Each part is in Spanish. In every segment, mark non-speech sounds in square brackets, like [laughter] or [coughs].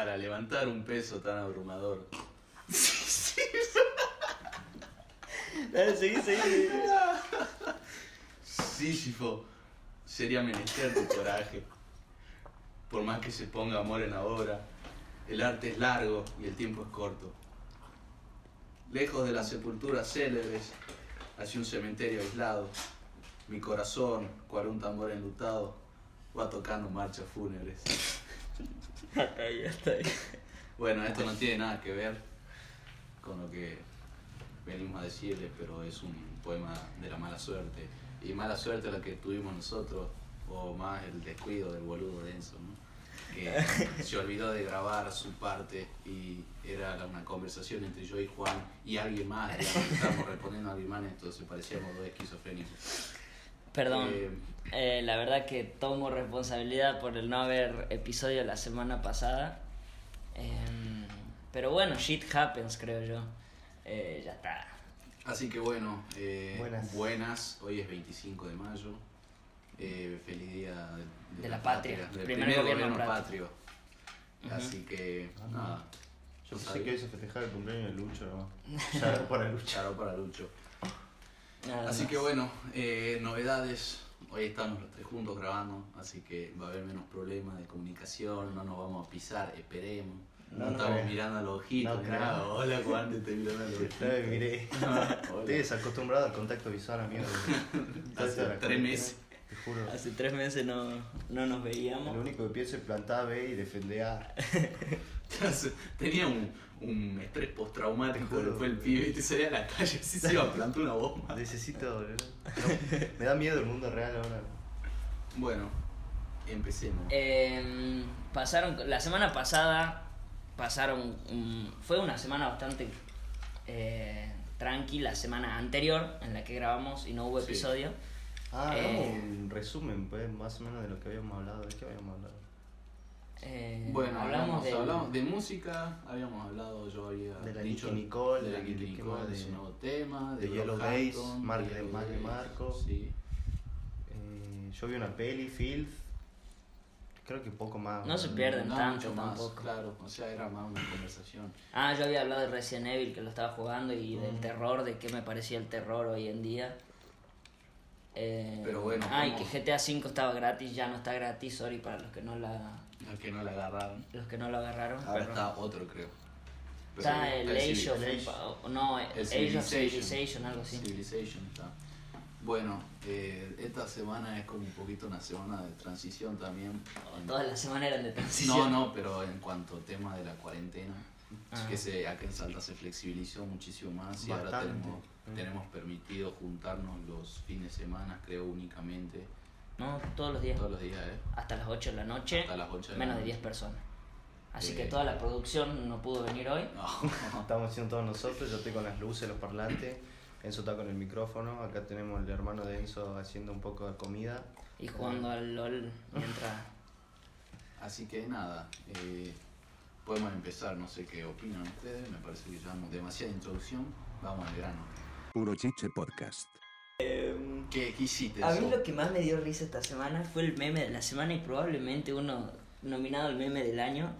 para levantar un peso tan abrumador. [laughs] Dale, seguí, seguí. Sísifo, sería menester tu coraje. Por más que se ponga amor en la obra, el arte es largo y el tiempo es corto. Lejos de las sepulturas célebres, hacia un cementerio aislado, mi corazón, cual un tambor enlutado, va tocando marchas fúnebres. Ahí. Bueno, esto no tiene nada que ver con lo que venimos a decirles, pero es un poema de la mala suerte. Y mala suerte la que tuvimos nosotros, o más el descuido del boludo denso, ¿no? que [laughs] se olvidó de grabar su parte y era una conversación entre yo y Juan y alguien más, digamos, estábamos [laughs] respondiendo a alguien más, entonces parecíamos dos esquizofrénicos. Perdón, Eh, eh, la verdad que tomo responsabilidad por el no haber episodio la semana pasada. Em, pero bueno, shit happens, creo yo. Eh, ya está. Así que bueno, eh, Buenas. buenas. hoy es 25 de mayo. Eh, feliz día de, De la patria, del primer primer, gobierno gobierno, patrio. patrio. Así que, nada. Yo pensé que ibas a festejar el cumpleaños de Lucho, ¿no? [laughs] Ya para Lucho. Charo para Lucho. Nada Así más. que bueno, eh, novedades. Hoy estamos los tres juntos grabando, así que va a haber menos problemas de comunicación, no nos vamos a pisar, esperemos. No, estamos mirando a los ojitos, No nada. Hola Juan, te estoy mirando a los [laughs] ojitos. Miré. [laughs] Estoy desacostumbrado al contacto visual, amigo. [laughs] Hace tres meses. Te juro. Hace tres meses no, no nos veíamos. Lo único que pienso es plantar B y defender A. [laughs] Tenía un, un estrés postraumático Te juro. después el pibe y te salía a la calle [laughs] así se iba a plantar una bomba. Necesito. no, me da miedo el mundo real ahora. Bueno, empecemos. Em, pasaron, la semana pasada pasaron, un- fue una semana bastante eh, tranqui, la semana anterior en la que grabamos y no hubo Sí. episodio. Ah, Eh. hagamos un resumen, pues, más o menos de lo que habíamos hablado. ¿De qué habíamos hablado? Eh, Bueno, hablamos, del- hablamos de música, habíamos hablado, yo había De la dicho Nicole, de la de Nicki Nicole, Nicole, de su de- nuevo tema, de de, Yellow Days, Mark de de de Days, Marco. Sí. Eh, yo vi una peli, Filth. Creo que poco más. No se pierden No, tanto mucho más, tampoco. claro, o sea, era más una conversación. Ah, yo había hablado de Resident Evil que lo estaba jugando y del Mm. terror, de qué me parecía el terror hoy en día. Eh, Pero bueno, y ¿cómo? que GTA V estaba gratis, ya no está gratis, sorry para los que no la Al que no la agarraron. los que no lo agarraron. Ahora perdón. está otro, creo. Pero Está el Age of, el Age- Empa- no, el Age of Civilization. Civilization, algo así. Civilization está. Bueno, eh, esta semana es como un poquito una semana de transición también. En- Todas las semanas eran de transición. No, no, pero en cuanto al tema de la cuarentena, es Ah. que se, acá en Salta se flexibilizó muchísimo más y ahora tenemos. Tenemos permitido juntarnos los fines de semana, creo únicamente, No, todos los días. todos los días, ¿eh? Hasta las 8 de la noche. Hasta las 8 de la menos de noche. 10 personas. Así Eh. que toda la producción no pudo venir hoy. No. [laughs] Estamos haciendo todos nosotros, yo estoy con las luces, los parlantes, Enzo está con el micrófono, acá tenemos el hermano de Enzo haciendo un poco de comida. Y jugando al LOL mientras. [laughs] Así que nada, eh, podemos empezar, no sé qué opinan ustedes, me parece que ya hemos demasiada introducción, vamos al grano. Puro Chiche Podcast. ¿Qué, hiciste? A mí lo que más me dio risa esta semana fue el meme de la semana y probablemente uno nominado al meme del año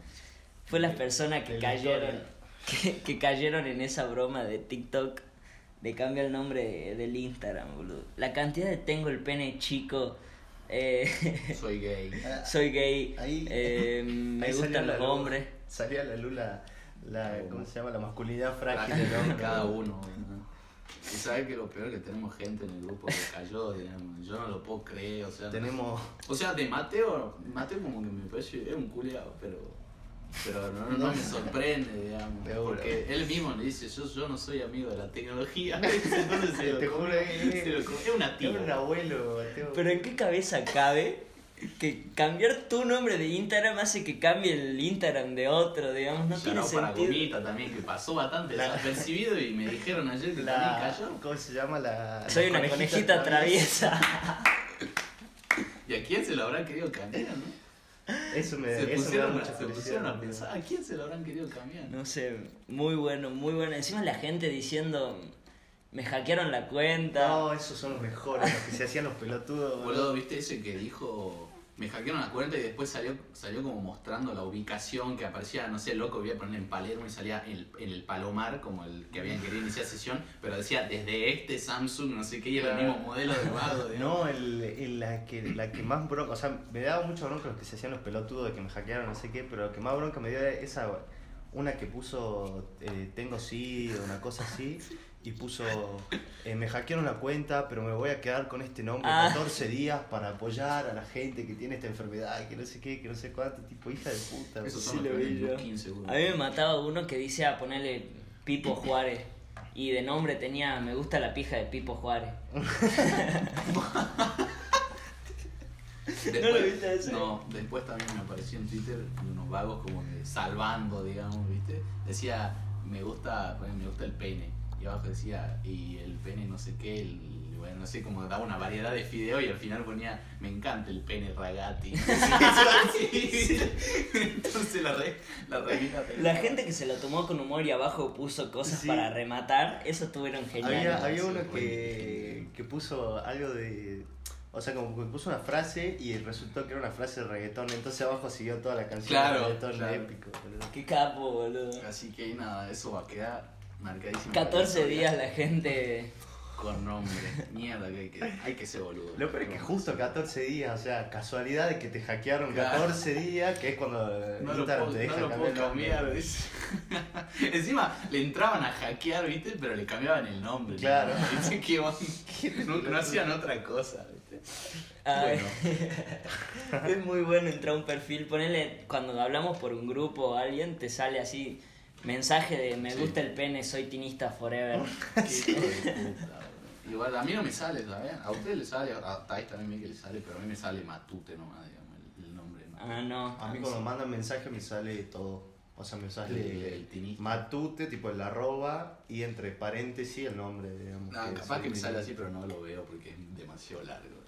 fue las personas que cayeron [laughs] que, que cayeron en esa broma de TikTok de cambia el nombre del Instagram, boludo. La cantidad de tengo el pene chico, eh, [laughs] Soy gay. soy gay, Ahí- eh, me Ahí gustan los hombres. Salía a la luz la. ¿cómo se llama? La masculinidad frágil de cada uno. Y sabes que lo peor es que tenemos gente en el grupo que cayó, digamos. Yo no lo puedo creer, o sea. Tenemos... O sea, de Mateo, Mateo como que me parece, es un culiado, pero. Pero no, no, no me sorprende, digamos. Porque él mismo le dice, yo, yo no soy amigo de la tecnología. [laughs] Entonces se lo Te come, juro que- se lo come. Es una tía. Es un abuelo, Mateo. Pero ¿en qué cabeza cabe que cambiar tu nombre de Instagram hace que cambie el Instagram de otro, digamos? No tiene no para sentido. Gomita también, que pasó bastante La- desapercibido y me dijeron ayer que La, también cayó. ¿Cómo se llama? La, Soy la una conejita traviesa. ¿Y a quién se lo habrán querido cambiar, no? Eso me, Se eso me da pusieron, mucha se pusieron a pensar, ¿a quién se lo habrán querido cambiar? No sé, muy bueno, muy bueno. Encima la gente diciendo, me hackearon la cuenta. No, esos son los mejores, los que se hacían los pelotudos. Boludo, ¿viste ese que dijo me hackearon la cuenta y después salió, salió como mostrando la ubicación que aparecía, no sé, loco, voy a poner en Palermo y salía en el, en el Palomar, como el que habían querido iniciar sesión, pero decía desde este Samsung, no sé qué, y era el mismo modelo del vago. [laughs] digamos. No, el, el- la, que, la que más bronca, o sea, me daba mucho bronca los que se hacían los pelotudos de que me hackearon, no sé qué, pero lo que más bronca me dio era esa, una que puso, eh, tengo sí, una cosa así, [laughs] y puso, eh, me hackearon la cuenta, pero me voy a quedar con este nombre Ah. 14 días para apoyar a la gente que tiene esta enfermedad, que no sé qué, que no sé cuánto, tipo hija de puta. Esos Sí lo vi yo. A mí me mataba uno que dice a ponerle Pipo Juárez. Y de nombre tenía Me gusta la pija de Pipo Juárez. Después, ¿No lo viste ese? No, después también me apareció en Twitter unos vagos como que salvando, digamos, ¿viste? Decía, me gusta, me gusta el pene. Y abajo decía, y el pene no sé qué, el, bueno, no sé, como daba una variedad de fideos y al final ponía, me encanta el pene ragati. [laughs] Entonces la, re, la reina La gente que se lo tomó con humor y abajo puso cosas Sí. para rematar, eso estuvieron geniales. Había, había uno que, que puso algo de. O sea, como que puso una frase y resultó que era una frase de reggaetón. Entonces abajo siguió toda la canción Claro, de reggaetón claro. épico. boludo. Qué capo, boludo. Así que nada, eso va a quedar marcadísimo. 14 días la gente. Con nombre. Mierda, que hay que, hay que ser boludo. Lo peor es que justo 14 días, o sea, casualidad de que te hackearon Claro. 14 días, que es cuando No lo puedo, te deja no lo cambiar puedo cambiar. [laughs] Encima le entraban a hackear, ¿viste? Pero le cambiaban el nombre. ¿no? Claro. [laughs] [laughs] No, no hacían otra cosa, ¿viste? Bueno, es muy bueno entrar a un perfil. Ponele, cuando hablamos por un grupo o alguien, te sale así. Mensaje de me Sí. gusta el pene, soy tinista forever. [laughs] qué hijo de puta, boludo. Igual a mí no me sale, ¿sabes? A ustedes les sale, a Thais también vi que le sale, pero a mí me sale Matute nomás, digamos, el, el nombre. ¿no? Ah, no. A mí sí. cuando mandan mensaje me sale todo. O sea, me sale El- el tinista. matute, tipo el arroba, y entre paréntesis el nombre, digamos. No, que capaz que me sale así, pero no lo veo porque es demasiado largo.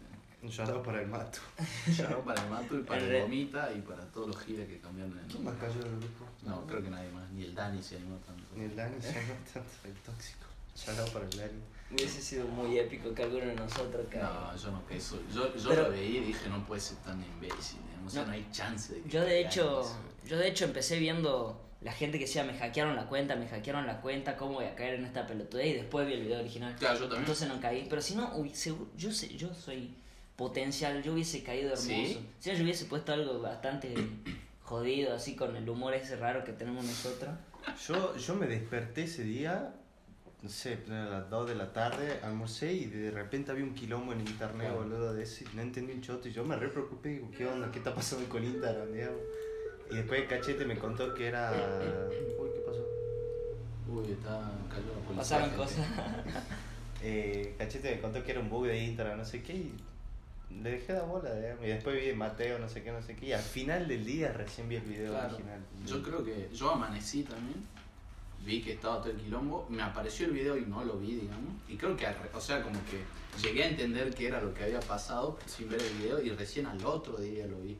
¿Eh? Un shout para el mato. [laughs] Ya para el Matu y para El el Gomita y para todos los giles que cambiaron el ¿Quién más cayó del grupo? No, creo que nadie más, ni el Dani se animó tanto. Ni el Dani se llama tanto el tóxico. Shout para el Dani. Hubiese sido muy épico que alguno de nosotros caiga. No, yo no que eso. Yo, yo Pero- lo veía y dije, no puede ser tan imbécil. O sea, No. no, hay chance de que Yo de caiga hecho, eso. yo de hecho empecé viendo la gente que decía me hackearon la cuenta, me hackearon la cuenta, ¿cómo voy a caer en esta pelotudez? Y después vi el video original. Claro, yo también. Entonces no caí. Pero si no, yo sé, yo soy potencial, yo hubiese caído hermoso. ¿Sí? Si yo hubiese puesto algo bastante [clears throat] jodido, así con el humor ese raro que tenemos nosotros. Yo, yo me desperté ese día, no sé, a las 2 de la tarde, almorcé y de repente había un quilombo en internet, Claro. boludo, de eso y no entendí un choto y yo me re preocupé, digo, ¿qué onda? ¿Qué está pasando con Instagram, digamos? Y después Cachete me contó que era... [coughs] Uy, ¿qué pasó? Uy, está cayó la policía. Pasaron gente. cosas. [laughs] Eh, Cachete me contó que era un bug de Instagram, no sé qué, y le dejé la bola, digamos. Y después vi Mateo, no sé qué, no sé qué, y al final del día recién vi el video Claro. original. Yo creo que yo amanecí también. Vi que estaba todo el quilombo. Me apareció el video y no lo vi, digamos. Y creo que, o sea, como que llegué a entender qué era lo que había pasado sin ver el video y recién al otro día lo vi. eh,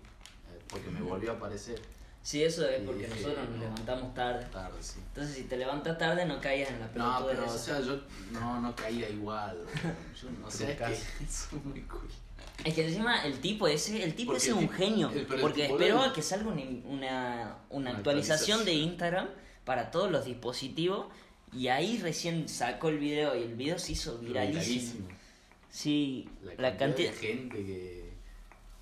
Porque me volvió a aparecer Sí, eso es porque dije, nosotros nos no. levantamos tarde. tarde, sí. Entonces si te levantas tarde no caías en la No, pelota pero o sea, yo no, no caía igual. [laughs] Yo, no sé, es que soy [laughs] muy cool. Es que encima el tipo ese, el tipo Porque ese es un tipo- genio. el- porque tipo esperó del- a que salga una, una, actualización de. Instagram para todos los dispositivos. Y ahí recién sacó el video y el video se hizo viralísimo. Sí, La, la, cantidad, cantidad. de gente que.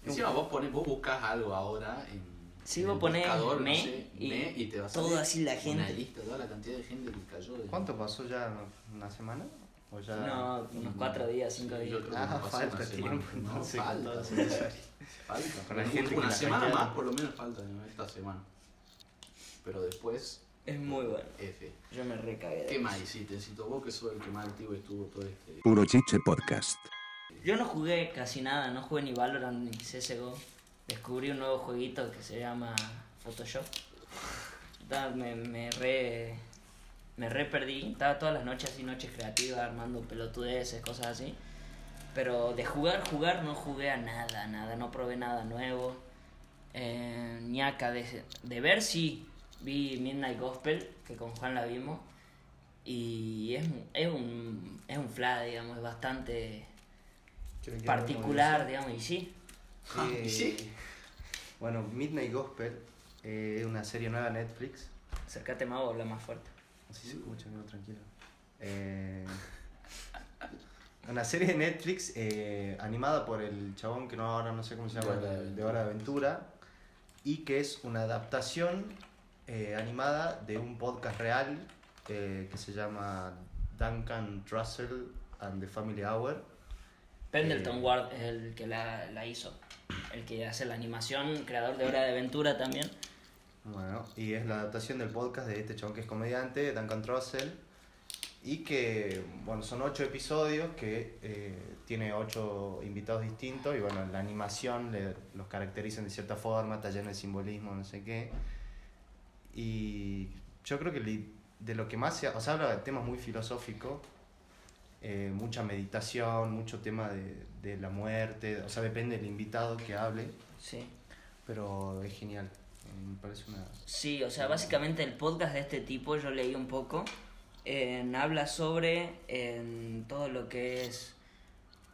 Encima vos pones, vos buscas algo ahora en. Sí, en vos el ponés buscador, no me sé, y me y te va a todo así la Una gente. lista, toda la cantidad de gente que cayó. de- ¿Cuánto pasó ya? ¿Una semana? ¿O ya... No, unos cuatro días, cinco días. yo creo que Ah, falta tiempo, No, entonces, con falta, falta. Con la Una- gente que una semana más por lo menos falta ¿no? esta semana. Pero después, Es muy bueno. F. Yo me recagué. de ¿Qué más hiciste? Si vos que sos el que más activo estuvo todo este. Puro Chiche Podcast. Yo no jugué casi nada, no jugué ni Valorant ni CSGO. Descubrí un nuevo jueguito que se llama Photoshop. Me, me re. Me re perdí. Estaba todas las noches así, noches creativas, armando pelotudeces, cosas así. Pero de jugar, jugar, no jugué a nada, nada. No probé nada nuevo. Eh, ni acá de, de ver, sí. Vi Midnight Gospel, que con Juan la vimos. Y es, un- es un. Es un fla, digamos, es bastante particular, digamos, y sí. Eh, [laughs] ¿Sí? Bueno, Midnight Gospel eh, es una serie nueva de Netflix. Acércate más o habla más fuerte. Así se escucha, amigo, tranquilo. Eh, una serie de Netflix eh, animada por el chabón que no ahora no sé cómo se llama, De Hora de el de Hora de Aventura, y que es una adaptación eh, animada de un podcast real eh, que se llama Duncan Trussell and the Family Hour. Pendleton Eh, Ward es el que la, la hizo. El que hace la animación, creador de Hora de Aventura también. Bueno, y es la adaptación del podcast de este chabón que es comediante, Duncan Trussell, y que, bueno, son ocho episodios que eh, tiene ocho invitados distintos, y bueno, la animación le, los caracterizan de cierta forma, está lleno de simbolismo, no sé qué. Y yo creo que li- de lo que más se, o sea, habla de temas muy filosóficos, eh, mucha meditación, mucho tema de, de la muerte, o sea, depende del invitado que hable, Sí. pero es genial, me parece una... Sí, o sea, básicamente el podcast de este tipo, yo leí un poco, en- habla sobre en todo lo que es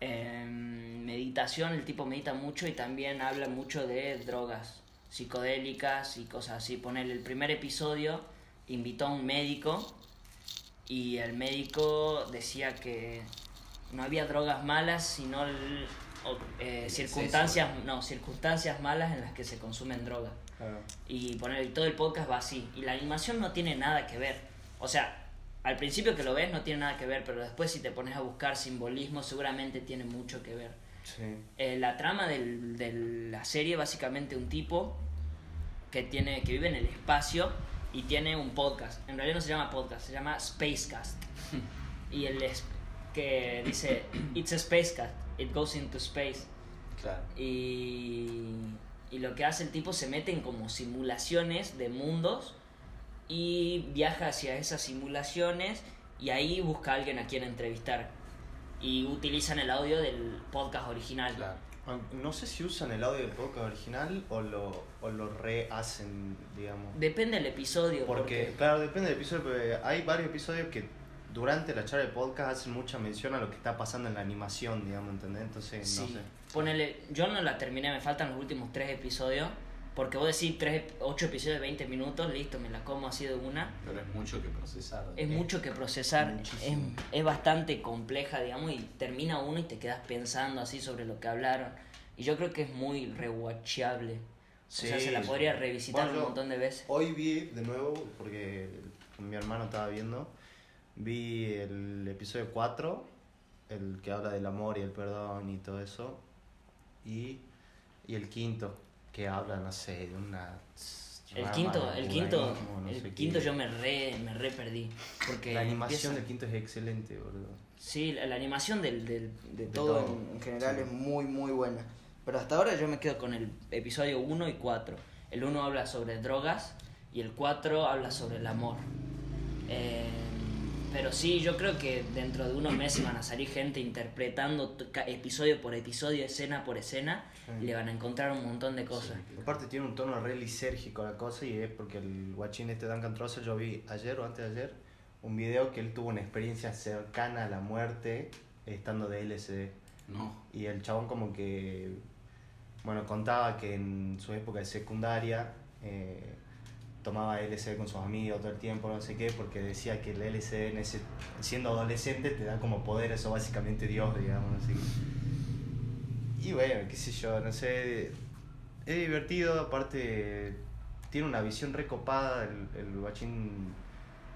em, meditación, el tipo medita mucho y también habla mucho de drogas psicodélicas y cosas así. Poner el primer episodio, invitó a un médico y el médico decía que no había drogas malas, sino el- o, eh, circunstancias, no, circunstancias malas en las que se consumen drogas y poner todo el podcast va así. Y la animación no tiene nada que ver. O sea al principio que lo ves no tiene nada que ver pero después si te pones a buscar simbolismo seguramente tiene mucho que ver. Sí. Eh, la trama del- de la serie básicamente un tipo que tiene que vive en el espacio y tiene un podcast. En realidad no se llama podcast se llama Spacecast. [laughs] Y él es que dice it's a spacecast. It goes into space Claro. y, y lo que hace el tipo se mete en como simulaciones de mundos y viaja hacia esas simulaciones y ahí busca a alguien a quien entrevistar. Y utilizan el audio del podcast original. Claro. No sé si usan el audio del podcast original o lo, o lo rehacen, digamos. Depende del episodio. Porque, claro, depende del episodio, pero hay varios episodios que durante la charla de podcast hacen mucha mención a lo que está pasando en la animación, digamos, ¿entendés? Entonces, Sí. no sé. Ponele, yo no la terminé, me faltan los últimos tres episodios. Porque vos decís tres, ocho episodios de 20 minutos, listo, me la como así de una. Pero es mucho que procesar. Es mucho que procesar, es, es bastante compleja, digamos, y termina uno y te quedas pensando así sobre lo que hablaron. Y yo creo que es muy rewatchable. o sea, Sí. se la podría revisitar Bueno, un montón de veces. Hoy vi de nuevo, porque mi hermano estaba viendo, vi el episodio 4, el que habla del amor y el perdón y todo eso, y, y el quinto, que habla, no sé, de una... El quinto, el quinto, no el quinto qué. yo me re, me re perdí. Porque La animación empieza- del quinto es excelente, boludo. Sí, la, la animación del, del- de, De todo, todo, en, en general sí. es muy, muy buena. Pero hasta ahora yo me quedo con el episodio 1 y 4. El 1 habla sobre drogas y el 4 habla sobre el amor. Eh, pero sí, yo creo que dentro de unos meses van a salir gente interpretando episodio por episodio, escena por escena, y le van a encontrar un montón de cosas. Aparte tiene un tono re lisérgico la cosa y es porque el guachín este Duncan Trussell yo vi ayer o antes de ayer un video que él tuvo una experiencia cercana a la muerte estando de LSD. No. Y el chabón como que, bueno, contaba que en su época de secundaria eh, tomaba LSD con sus amigos todo el tiempo, no sé qué, porque decía que el LSD en ese, siendo adolescente te da como poderes o básicamente Dios, digamos, no sé qué. Y bueno, qué sé yo, no sé, es divertido, aparte tiene una visión recopada, el, el guachín,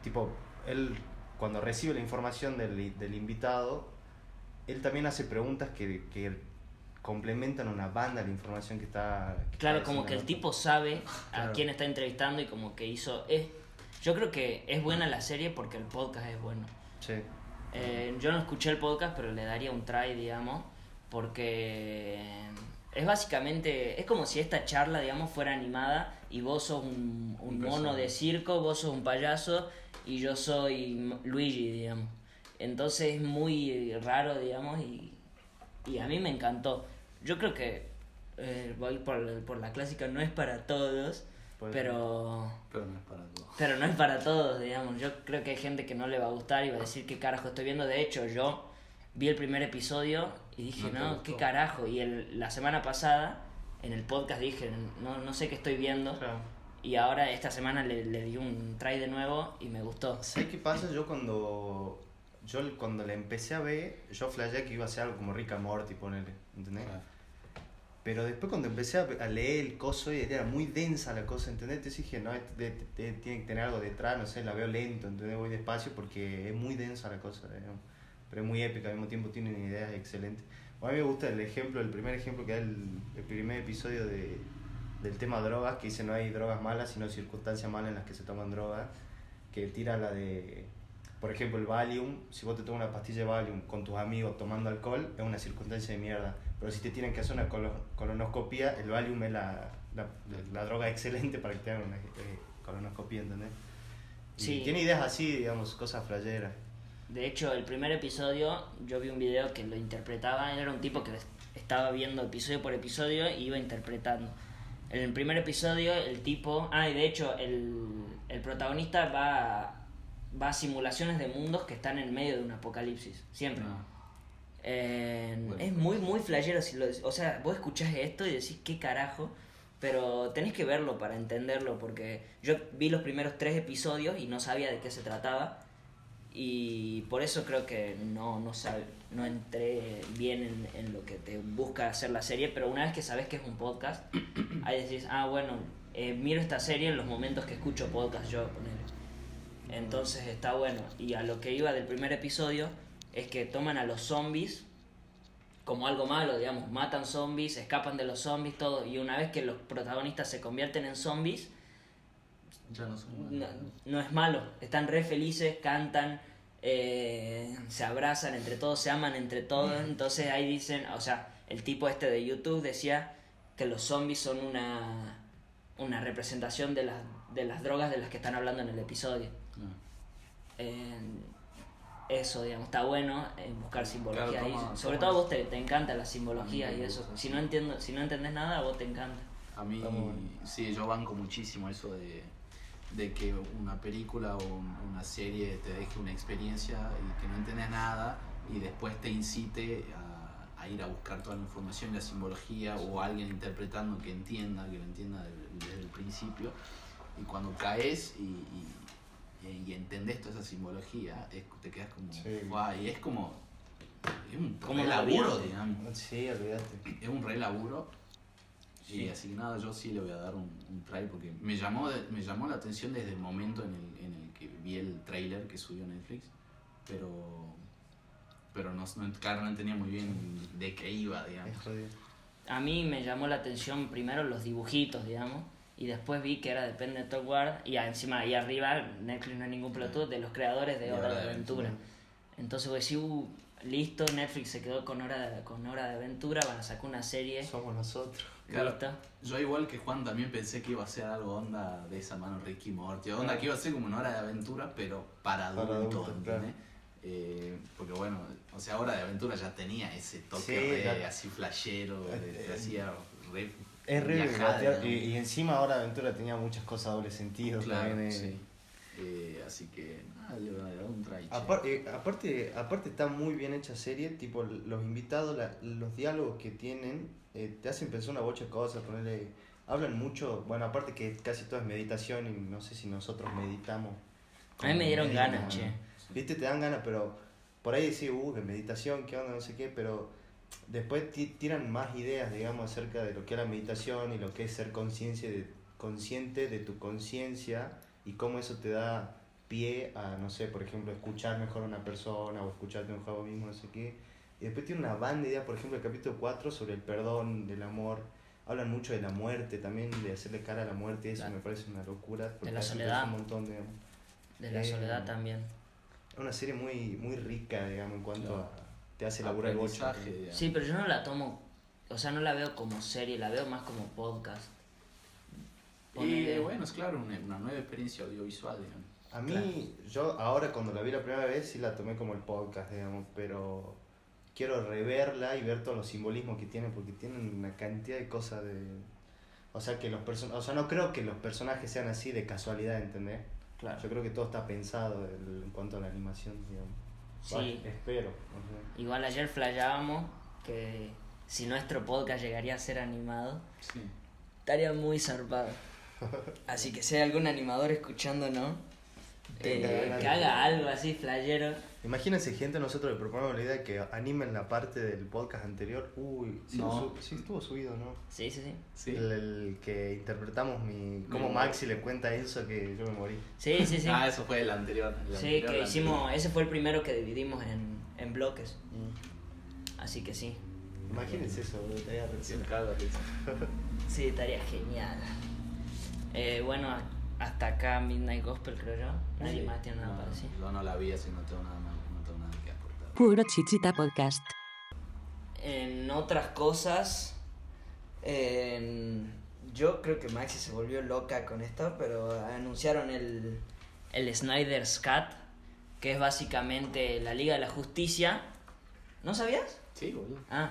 tipo, él cuando recibe la información del, del invitado, él también hace preguntas que, que complementan una banda la información que está... que Claro, está como que el tipo sabe a quién está entrevistando y como que hizo... Es, yo creo que es buena la serie porque el podcast es bueno. Sí. Eh, yo no escuché el podcast, pero le daría un try, digamos, porque es básicamente, es como si esta charla, digamos, fuera animada y vos sos un, un mono de circo, vos sos un payaso y yo soy Luigi, digamos. Entonces es muy raro, digamos, y, y a mí me encantó. Yo creo que eh, voy por, por la clásica, no es para todos, Puede pero... Pero no es para todos. Pero no es para todos, digamos. Yo creo que hay gente que no le va a gustar y va a decir qué carajo estoy viendo. De hecho, yo vi el primer episodio y dije, No qué carajo. Y el, la semana pasada en el podcast dije, no, no sé qué estoy viendo. Claro. Y ahora esta semana le, le di un try de nuevo y me gustó. ¿Sabes qué pasa? Yo cuando. Yo cuando la empecé a ver, yo flasheé que iba a ser algo como Rick and Morty, ponele, ¿entendés? Claro. Pero después cuando empecé a, leer el coso, y era muy densa la cosa, ¿entendés? Entonces dije, no, este- este- este tiene que tener algo detrás, no sé, la veo lento, ¿entendés? Voy despacio porque es muy densa la cosa, digamos. Pero es muy épica, al mismo tiempo tienen ideas excelentes. Bueno, a mí me gusta el ejemplo, el primer ejemplo que da el, el primer episodio de, del tema drogas, que dice no hay drogas malas, sino circunstancias malas en las que se toman drogas, que tira la de, por ejemplo, el Valium, si vos te tomas una pastilla de Valium con tus amigos tomando alcohol, es una circunstancia de mierda. Pero si te tienen que hacer una colo- colonoscopia, el Valium es la, la, la droga excelente para que te hagan una eh, colonoscopia, ¿entendés? Y Sí. tiene ideas así, digamos, cosas flayeras. De hecho, el primer episodio, yo vi un video que lo interpretaba, era un tipo que estaba viendo episodio por episodio y iba interpretando. En el primer episodio, el tipo. Ah, y de hecho, el, el protagonista va, va a simulaciones de mundos que están en medio de un apocalipsis. Siempre. Ah, Eh, Bueno. Es muy, muy flashero. Si lo, o sea, vos escuchás esto y decís, ¿qué carajo? Pero tenés que verlo para entenderlo, porque yo vi los primeros tres episodios y no sabía de qué se trataba. Y por eso creo que no, no, sab- no entré bien en, en lo que te busca hacer la serie, pero una vez que sabes que es un podcast, [coughs] ahí decís, ah, bueno, eh, miro esta serie en los momentos que escucho podcast yo, ponele. Entonces está bueno. Y a lo que iba del primer episodio es que toman a los zombies como algo malo, digamos, matan zombies, escapan de los zombies, todo. Y una vez que los protagonistas se convierten en zombies, ya no son no, no es malo. Están re felices, cantan, eh, se abrazan entre todos, se aman entre todos. Entonces ahí dicen, o sea, el tipo este de YouTube decía que los zombies son una, una representación de las, de las drogas de las que están hablando en el episodio. Eh, eso, digamos, está bueno eh, buscar simbología Claro, ahí. toma- Sobre toma- todo a vos te, te encanta la simbología y eso. Si no, entiendo, si no entendés nada, a vos te encanta. A mí, bueno. sí, yo banco muchísimo eso de, de que una película o un- una serie te deje una experiencia y que no entendés nada y después te incite a, a ir a buscar toda la información y la simbología o alguien interpretando que entienda, que lo entienda desde, desde el principio. Y cuando caes y, y, y- y entendés toda esa simbología, es- te quedas como, Sí. "Guau", y es como, es un Como re laburo, digamos Sí, olvídate. es un re laburo. Sí. Y así que nada, yo sí le voy a dar un, un try porque me llamó, me llamó la atención desde el momento en el, en el que vi el trailer que subió Netflix, pero pero no, no, claro, no entendía muy bien de qué iba, digamos. A mí me llamó la atención primero los dibujitos, digamos, y después vi que era de Pen Top Guard, y encima ahí arriba, Netflix no es ningún pelotudo, de los creadores de De Hora Hora de de Aventura. Aventura. Entonces voy a decir, uh, listo, Netflix se quedó con Hora de, con Hora de Aventura, van a sacar una serie, Somos nosotros. Claro. listo. Yo igual que Juan también pensé que iba a ser algo onda de esa mano Ricky Morty, onda Claro. que iba a ser como una hora de aventura, pero para Para adultos. Eh, porque bueno, o sea, Hora de Aventura ya tenía ese toque Sí, re ya- así flashero, te, [laughs] hacía re Es re viajada, ¿no? y, y encima ahora Aventura tenía muchas cosas doble sentido Claro, también. eh. sí. Eh, así que nada, le voy a dar un try. che. Apar- eh, aparte, aparte está muy bien hecha serie, tipo los invitados, la- los diálogos que tienen, eh, te hacen pensar una bocha de cosas, ponerle, hablan mucho, bueno, aparte que casi todo es meditación y no sé si nosotros meditamos. A mí me dieron ganas, che. Viste, te dan ganas, pero por ahí decís, uh, que meditación, qué onda, no sé qué, pero después ti- tiran más ideas, digamos, acerca de lo que es la meditación y lo que es ser conciencia de, consciente de tu conciencia y cómo eso te da pie a, no sé, por ejemplo, escuchar mejor a una persona o escucharte mejor a vos mismo, no sé qué. Y después tiene una banda de ideas, por ejemplo, el capítulo 4 sobre el perdón, del amor. Hablan mucho de la muerte también, de hacerle cara a la muerte, eso Claro. me parece una locura. porque la soledad. Un montón de, De la Eh, soledad también. es una serie muy, muy rica, digamos, en cuanto Claro. Te hace laburar el digamos. Sí, pero yo no la tomo, o sea, no la veo como serie, la veo más como podcast. Y Ponele- bueno, es claro, una, una nueva experiencia audiovisual, digamos. A mí, yo ahora cuando la vi la primera vez sí la tomé como el podcast, digamos, pero quiero reverla y ver todos los simbolismos que tiene, porque tienen una cantidad de cosas de... O sea, que los person o sea, no creo que los personajes sean así de casualidad, ¿entendés? Claro. Yo creo que todo está pensado en cuanto a la animación, digamos. Sí. Espero. Igual ayer flasheábamos que si nuestro podcast llegaría a ser animado, Sí. estaría muy zarpado. Así que si hay algún animador escuchándonos, eh, que haga algo así, flayero. Imagínense, gente, nosotros le proponemos la idea de que animen la parte del podcast anterior. Uy, sí, No. su- sí estuvo subido, ¿no? Sí, sí, sí. Sí. El, el que interpretamos mi. Cómo Mi- Maxi le cuenta Enzo que yo me morí. Sí, sí, sí. [laughs] Ah, eso fue el anterior. el Sí, anterior, que el hicimos, anterior. ese fue el primero que dividimos en, en bloques. Así que sí. Imagínense eso, boludo, estaría [laughs] Sí, estaría genial. Eh, bueno, hasta acá Midnight Gospel creo yo. Nadie Sí. más tiene nada No, para decir. Yo no la vi, así no tengo nada, más, no Puro Chichita Podcast. En otras cosas, en- yo creo que Maxi se volvió loca con esto, pero anunciaron el, el Snyder's Cut, que es básicamente la Liga de la Justicia. ¿No sabías? Sí, boludo. Ah,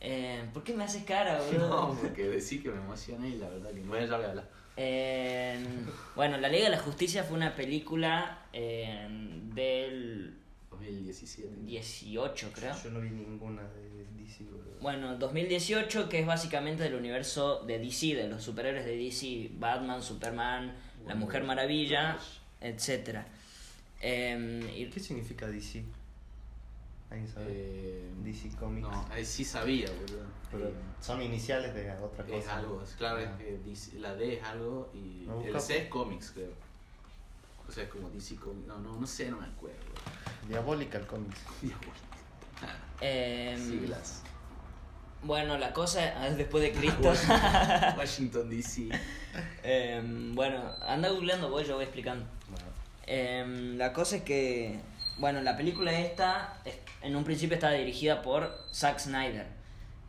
eh, ¿por qué me haces cara, [laughs] boludo? No, porque decís que me emocioné y la verdad que bueno, ya voy a hablar. En- bueno, La Liga de la Justicia fue una película en, del 2017. 18, creo. Yo no vi ninguna de DC, boludo. Bueno, 2018, que es básicamente del universo de DC, de los superhéroes de DC, Batman, Superman, La Mujer Maravilla, Flash. etc. Em, y- ¿Qué significa DC? ¿Alguien sabe? Eh, DC Comics. No, ahí sí sabía, boludo. Pero Eh, son iniciales de otra cosa. es algo, es claro, Ah. es que DC la D es algo y el C es cómics, creo. O sea, como DC Comics. No, no, no sé, no me acuerdo. Diabolical Comics. [laughs] em, Siglas. bueno, la cosa ah, es después de Cristo. Washington [laughs] DC. Em, bueno, anda googleando vos, yo voy explicando. Bueno, Em, la cosa es que, bueno, la película esta es- en un principio estaba dirigida por Zack Snyder,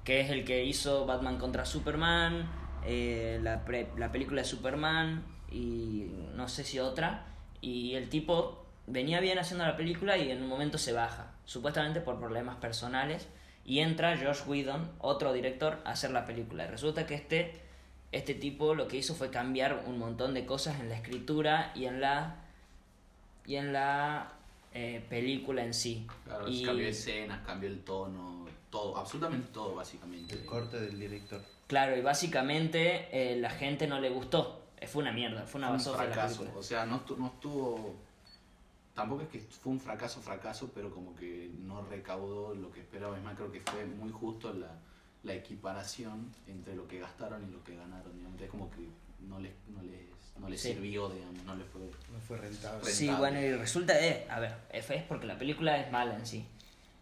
que es el que hizo Batman contra Superman, eh, la, pre- la película de Superman y no sé si otra. Y el tipo venía bien haciendo la película y en un momento se baja, supuestamente por problemas personales, y entra Josh Whedon, otro director, a hacer la película. Y resulta que este, este tipo lo que hizo fue cambiar un montón de cosas en la escritura y en la y en la eh, película en sí. Claro, y, cambió escenas, cambió el tono, todo, absolutamente todo, básicamente. el corte del director. Claro, y básicamente eh, la gente no le gustó. Eh, Fue una mierda, fue una Fue un basofia la fracaso. película. O sea, no, estu- no estuvo. Tampoco es que fue un fracaso, fracaso, pero como que no recaudó lo que esperaba. Es más, creo que fue muy justo la, la equiparación entre lo que gastaron y lo que ganaron. digamos. Es como que no les, no les, no les Sí. sirvió, digamos, no les fue. No fue rentable. Sí, bueno, y resulta, eh, a ver, es es porque la película es mala en sí.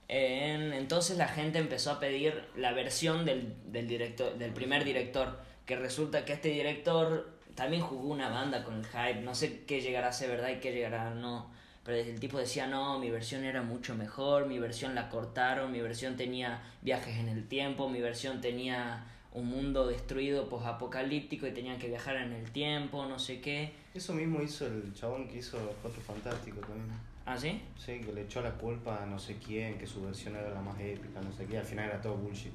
En- entonces la gente empezó a pedir la versión del, del, director, del primer director, que resulta que este director también jugó una banda con el hype, no sé qué llegará a ser verdad y qué llegará a no, pero el tipo decía, no, mi versión era mucho mejor, mi versión la cortaron, mi versión tenía viajes en el tiempo, mi versión tenía un mundo destruido, posapocalíptico y tenían que viajar en el tiempo, no sé qué. Eso mismo hizo el chabón que hizo Los Cuatro Fantásticos también. ¿Ah, sí? Sí, que le echó la culpa a no sé quién, que su versión era la más épica, no sé qué. Al final era todo bullshit.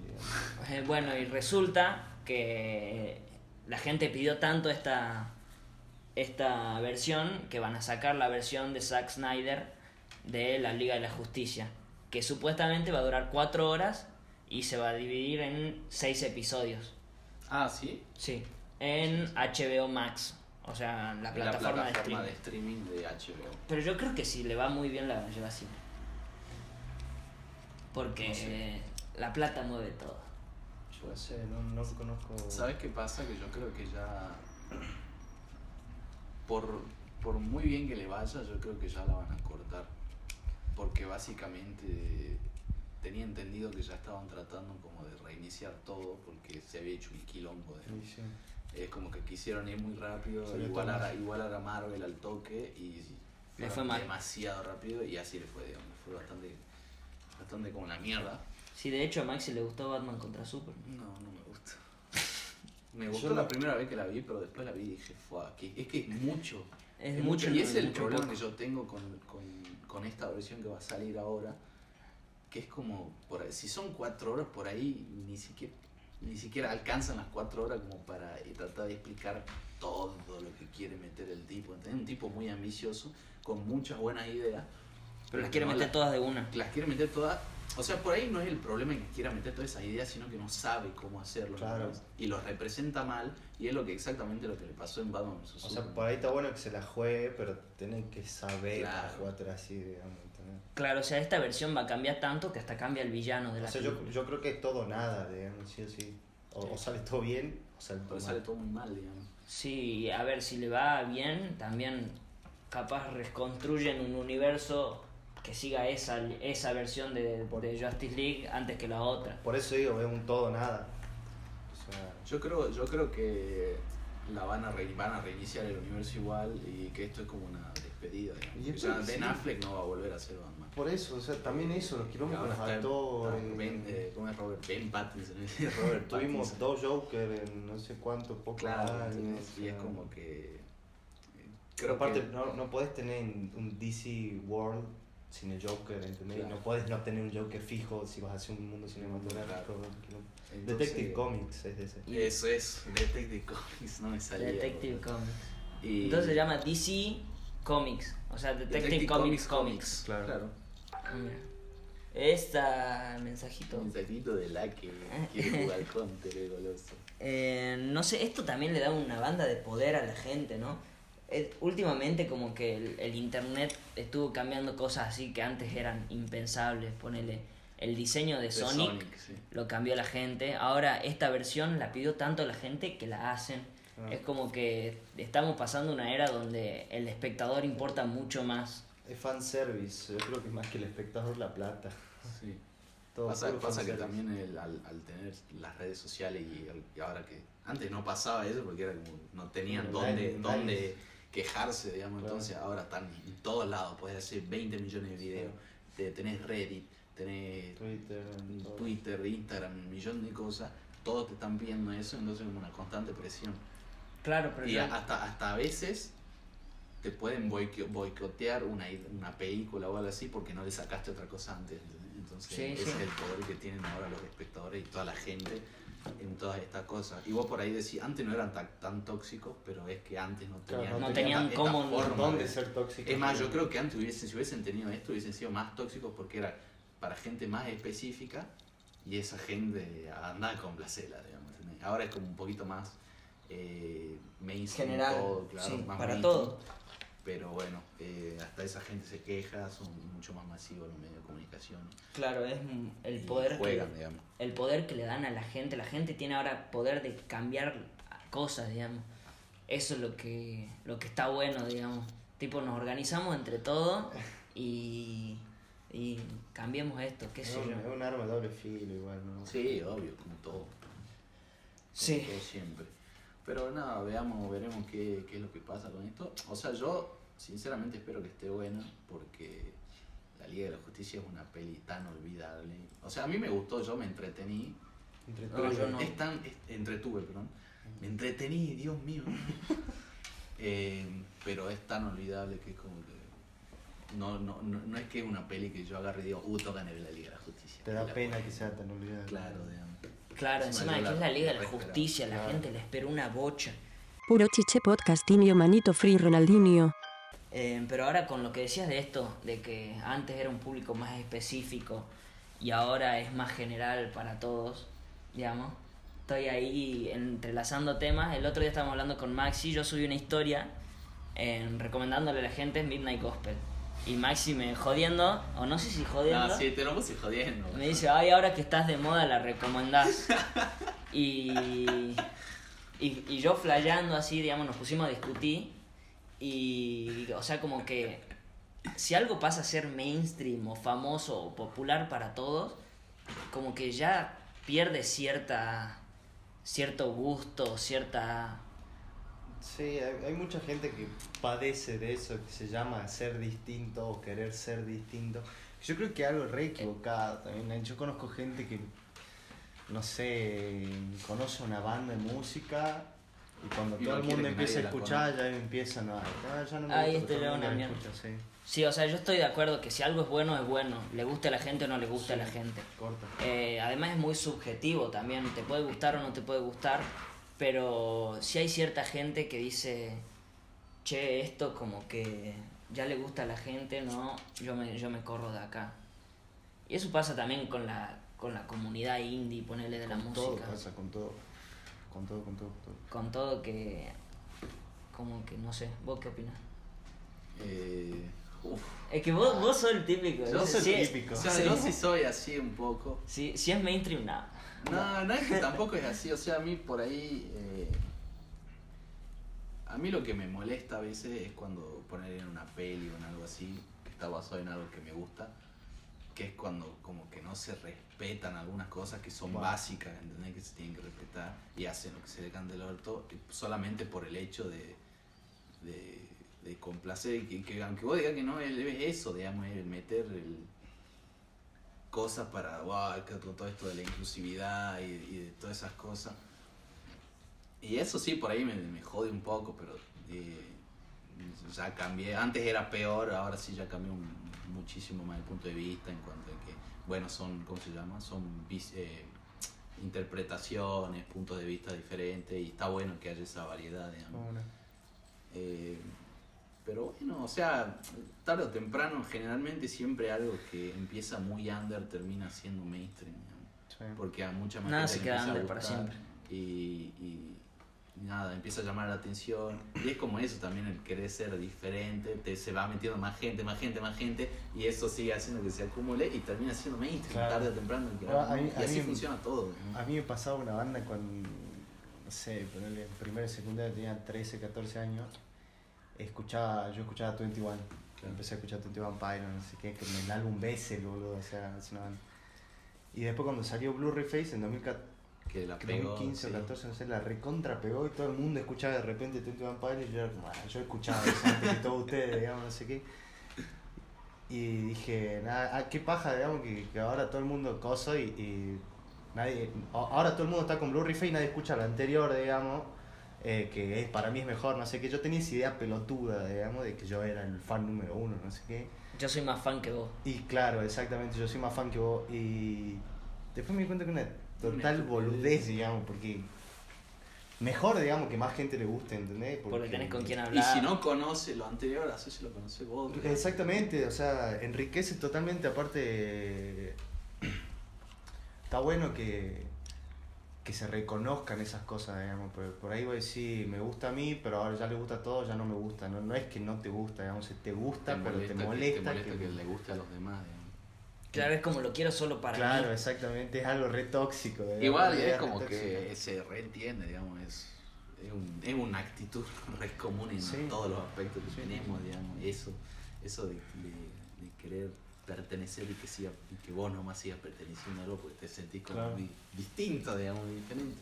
Eh, bueno, y resulta que la gente pidió tanto esta, esta versión que van a sacar la versión de Zack Snyder de la Liga de la Justicia, que supuestamente va a durar cuatro horas y se va a dividir en seis episodios. Ah, sí. Sí, en HBO Max, o sea, la La plataforma, de plataforma streaming. de streaming de HBO. Pero yo creo que si le va muy bien la lleva así. Porque No sé. eh, la plata mueve todo. Yo no no, no conozco. ¿Sabes qué pasa? Que yo creo que ya. Por, por muy bien que le vaya, yo creo que ya la van a cortar. Porque básicamente tenía entendido que ya estaban tratando como de reiniciar todo porque se había hecho un quilombo. de- Sí, sí. Es como que quisieron ir muy rápido, Salió igual todo a, Marvel al toque y fue demasiado rápido y así le fue, digamos, fue bastante, bastante como la mierda. Sí, de hecho a Maxi le gustó Batman contra Superman. No, no me gusta. [laughs] Me Yo gustó no- la primera vez que la vi, pero después la vi y dije, fue es que es mucho. Es mucho, Y es el mucho problema poco. que yo tengo con, con, con esta versión que va a salir ahora, que es como, por si son cuatro horas por ahí, ni siquiera, ni siquiera alcanzan las cuatro horas como para eh, tratar de explicar todo lo que quiere meter el tipo. ¿entendés? Un tipo muy ambicioso, con muchas buenas ideas. Pero las quiere no meter las- todas de una. las quiere meter todas O sea, por ahí no es el problema en que quiera meter toda esa idea, sino que no sabe cómo hacerlo. Claro. ¿no? Y lo representa mal, y es lo que exactamente lo que le pasó en Batman vs. O sea, por ahí está bueno que se la juegue, pero tenés que saber Claro. para jugártela así, digamos. ¿entendés? Claro, o sea, esta versión va a cambiar tanto que hasta cambia el villano de la O sea, yo, yo creo que es todo o nada, digamos, sí o sí. O, o sale todo bien, o sale todo mal. sale todo muy mal, digamos. Sí, a ver, si le va bien, también capaz reconstruyen un universo que siga esa, esa versión de, de Justice League antes que la otra. Por eso digo, es un todo o nada. O sea, Yo creo, yo creo que la van a, re- van a reiniciar el universo igual y que esto es como una despedida. digamos. Y ya que Ben sí. Affleck no va a volver a ser Batman. por eso, o sea, también eso, los con Ahora los actores. Ben, eh, ¿Cómo es Robert? Ben Pattinson. [laughs] Robert [laughs] Tuvimos Pattinson. dos Joker en no sé cuántos pocos Claro, años. o y es sea. como que. eh, Pero aparte, que. no, no podés tener un DC World sin el Joker, ¿entendés? Claro. No podés no tener un Joker fijo si vas a hacer un mundo cinematográfico. Entonces, Detective Comics es de ese. Eso es, Detective Comics, no me salía. Detective. Comics. Y- Entonces se llama DC Comics, o sea, Detective, Comics Comics. Claro. Claro. Ah, mira. Esta mensajito. Mensajito de la que quiere [laughs] jugar Counter, el goloso. Eh, no sé, esto también le da una banda de poder a la gente, ¿no? Eh, últimamente como que el, el internet estuvo cambiando cosas así que antes eran impensables. Ponele el diseño de De Sonic, sí. lo cambió la gente. Ahora esta versión la pidió tanto la gente que la hacen. Ah. Es como que estamos pasando una era donde el espectador importa mucho más. Es fanservice, yo creo que más que el espectador la plata. Sí. Todo Pasa, pasa que también el- al, al tener las redes sociales y, y ahora que antes no pasaba eso porque era como no tenían dónde, dónde quejarse, digamos, Claro. entonces ahora están en todos lados, puedes hacer 20 millones de videos, te- tenés Reddit, tenés Twitter, todo. Twitter, Instagram, un millón de cosas, todos te están pidiendo eso, entonces es una constante presión. Claro, pero Y yo- hasta, hasta a veces te pueden boico- boicotear una, una película o algo así porque no le sacaste otra cosa antes. Entonces Sí, ese sí. es el poder que tienen ahora los espectadores y toda la gente en todas estas cosas. Y vos por ahí decís, antes no eran tan, tan tóxicos, pero es que antes no Claro, tenían, no tenían cómo ¿Dónde de- ser tóxico? Es más, yo creo que antes hubiesen, si hubiesen tenido esto, hubiesen sido más tóxicos porque era para gente más específica y esa gente andaba con placela, digamos. ¿entendés? Ahora es como un poquito más eh, mainstream general, todo, claro, sí, más para mainstream. todo. Pero bueno, eh, hasta esa gente se queja, son mucho más masivos los medios de comunicación. Claro, es mm, el poder juegan, que, digamos. el poder que le dan a la gente. La gente tiene ahora poder de cambiar cosas, digamos. Eso es lo que, lo que está bueno, digamos. Tipo, nos organizamos entre todos y, y cambiemos esto, qué Es sé un, yo. es un arma de doble filo igual, ¿no? Sí, obvio, como todo. Sí. como todo siempre. Pero nada, veamos, veremos qué, qué es lo que pasa con esto. O sea, yo sinceramente espero que esté buena porque La Liga de la Justicia es una peli tan olvidable. O sea, a mí me gustó, yo me entretení. Entre No, yo no. Es tan, es- entretuve, perdón. Me entretení, Dios mío. [laughs] Eh, pero es tan olvidable que es como que... No, no, no, no es que es una peli que yo agarre y digo, uh, tocan en la Liga de la Justicia. Te da pena que sea tan olvidable. Claro, digamos. Claro, Encima encima de que es la- Liga de la. Justicia, la Claro. gente le espera una bocha. Puro chiche podcastinho manito free Ronaldinho. Eh, pero ahora con lo que decías de esto, de que antes era un público más específico y ahora es más general para todos, digamos. Estoy ahí entrelazando temas. El otro día estábamos hablando con Maxi, yo subí una historia eh, recomendándole a la gente Midnight Gospel. Y Maxi me jodiendo, o no sé si jodiendo, No, sí, te lo puse jodiendo. me dice, ay, ahora que estás de moda la recomendás. [laughs] y, y, y yo flayando así, digamos, nos pusimos a discutir. Y, o sea, como que si algo pasa a ser mainstream o famoso o popular para todos, como que ya pierde cierta cierto gusto, cierta... Sí, hay, mucha gente que padece de eso, que se llama ser distinto o querer ser distinto. Yo creo que algo re equivocado también. Yo conozco gente que, no sé, conoce una banda de música y cuando Y todo no el mundo empieza a la escuchar ya empiezan a... "Ah, ya no me Ahí gusta, este ya una la mierda. escucha", sí. Sí, o sea, yo estoy de acuerdo que si algo es bueno, es bueno. Le guste a la gente o no le guste a la gente. Corta. Eh, además es muy subjetivo también, te puede gustar o no te puede gustar, pero si hay cierta gente que dice, che, esto como que ya le gusta a la gente, no, yo me, yo me corro de acá. Y eso pasa también con la, con la comunidad indie, ponerle de la Con todo música. pasa, con todo. Con todo, con todo, con todo. Con todo que. Como que no sé, ¿vos qué opinás? Eh, uf. Es que vos, vos sos el típico. Yo soy Si es- típico. O sea, yo sí soy así un poco. Si, si es mainstream, nada. No, no es que [laughs] tampoco es así. O sea, a mí por ahí. eh, a mí lo que me molesta a veces es cuando poner en una peli o en algo así, que está basado en algo que me gusta, que es cuando como que no se respetan algunas cosas que son básicas, ¿entendés? Que se tienen que respetar y hacen lo que se le cante el orto eh, solamente por el hecho de, de, de complacer. Que, que aunque vos digas que no, es es eso, digamos, el meter el, cosas para wow, que todo esto de la inclusividad y, y de todas esas cosas. Y eso sí, por ahí me, me jode un poco, pero eh, ya cambié. Antes era peor, ahora sí ya cambié un- muchísimo más el punto de vista en cuanto a que, bueno, son, ¿cómo se llama? Son eh, interpretaciones, puntos de vista diferentes y está bueno que haya esa variedad, digamos. Bueno. Eh, pero bueno, o sea, tarde o temprano, generalmente siempre algo que empieza muy under termina siendo mainstream. digamos. Sí. Porque a mucha más Nada gente se queda under para siempre. Y- y nada, empieza a llamar la atención. Y es como eso también, el querer ser diferente. Te, se va metiendo más gente, más gente, más gente. Y eso sigue haciendo que se acumule y termina siendo mainstream. Claro. Tarde o temprano. que Ah, a mí- y así mí- funciona todo. A mí me pasaba una banda con, no sé, ponerle en primero y secundaria tenía 13, 14 años. Escuchaba, yo escuchaba 21. Claro. Empecé a escuchar 21 Pyro, no sé qué, con el álbum Bessel, boludo, o sea, es una banda. Y después cuando salió Blu-ray Face en 2014, Que la pegó. 2015 sí. o 14, no sé, la recontra pegó y todo el mundo escuchaba de repente 21 Pyro y yo era como, ah, yo escuchaba eso antes que todos ustedes, digamos, no sé qué. Y dije, nada, ah, qué paja, digamos, que, que ahora todo el mundo coso y, y nadie, ahora todo el mundo está con Blu-ray y nadie escucha la anterior, digamos, eh, que es, para mí es mejor, no sé qué. Yo tenía esa idea pelotuda, digamos, de que yo era el fan número uno, no sé qué. Yo soy más fan que vos. Y claro, exactamente, yo soy más fan que vos. Y después me di cuenta que una total boludez, digamos, porque mejor, digamos, que más gente le guste, ¿entendés? Porque tenés con quién Y hablar. si no conoce lo anterior, así se lo conoce vos. Exactamente, o sea, enriquece totalmente, aparte, está bueno que, que se reconozcan esas cosas, digamos, por, por ahí voy a decir, me gusta a mí, pero ahora ya le gusta a todos, ya no me gusta, no, no es que no te gusta, digamos, te gusta, pero te que- molesta. te molesta que, que- le guste a los demás. digamos. Claro, es como lo quiero solo para Claro, mí. exactamente, es algo re tóxico. digamos, Igual es como que se reentiende, digamos, es, es, un- es una actitud [laughs] re común en Sí. todos los aspectos que Sí. tenemos, digamos, eso, eso de, de- de querer pertenecer y que siga, y que vos nomás sigas perteneciendo a algo porque te sentís como Claro. di- distinto, digamos, diferente.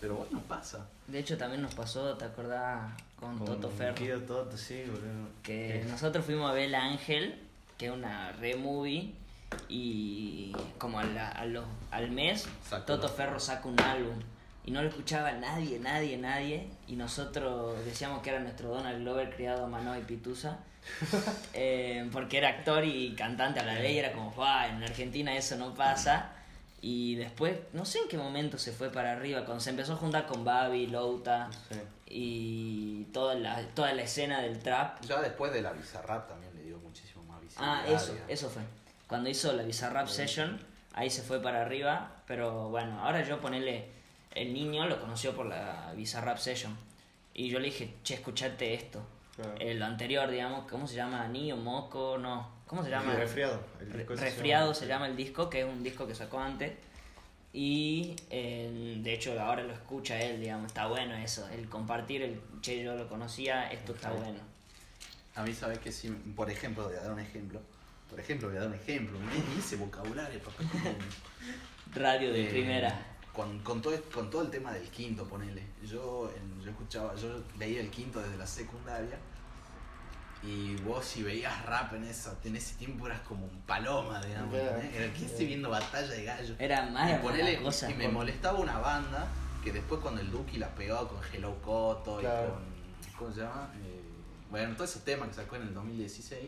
Pero bueno, pasa. De hecho, también nos pasó, ¿te acordás? Con, Con Toto Ferro. Toto, sí, boludo. Que Sí. nosotros fuimos a ver El Ángel, que es una re movie, y como a la- a los- al mes, Toto Ferro saca un álbum. Y no lo escuchaba nadie, nadie, nadie. Y nosotros decíamos que era nuestro Donald Glover criado a mano y pitusa. [laughs] Eh, porque era actor y cantante a la ley. Era como, "Fua, en Argentina eso no pasa. Y después, no sé en qué momento se fue para arriba. Cuando se empezó a juntar con Babi, Louta Sí. y toda la, toda la escena del trap. Ya después de la Bizarrap también le dio muchísimo más Ah, visibilidad. eso, digamos. eso fue. Cuando hizo la Bizarrap Session, ahí se fue para arriba. Pero bueno, ahora yo ponerle. El niño lo conoció por la Bizarrap Session. Y yo le dije, che, escuchate esto. Claro. El anterior, digamos, ¿cómo se llama? Niño, Moco, no. ¿Cómo se llama? Resfriado. el Re- disco ese Resfriado se llama el disco, que es un disco que sacó antes. Y eh, de hecho ahora lo escucha él, digamos, está bueno eso. El compartir, el che, yo lo conocía, esto está bueno. A mí, ¿sabes que sí? Por ejemplo, voy a dar un ejemplo. Por ejemplo, voy a dar un ejemplo. Ni ese vocabulario, papá. [laughs] Radio de Eh, primera. Con, con, todo, con todo el tema del quinto, ponele. Yo, en- yo escuchaba, yo leía el quinto desde la secundaria. Y vos si veías rap en, esa, en ese tiempo eras como un paloma, digamos. Era que estoy viendo batalla de gallos. Era más y, ponele- una cosa. y me molestaba una banda que después cuando el Duki la pegó con Hello Coto Claro. y con. ¿Cómo se llama? Eh, bueno, todo ese tema que sacó en el 2016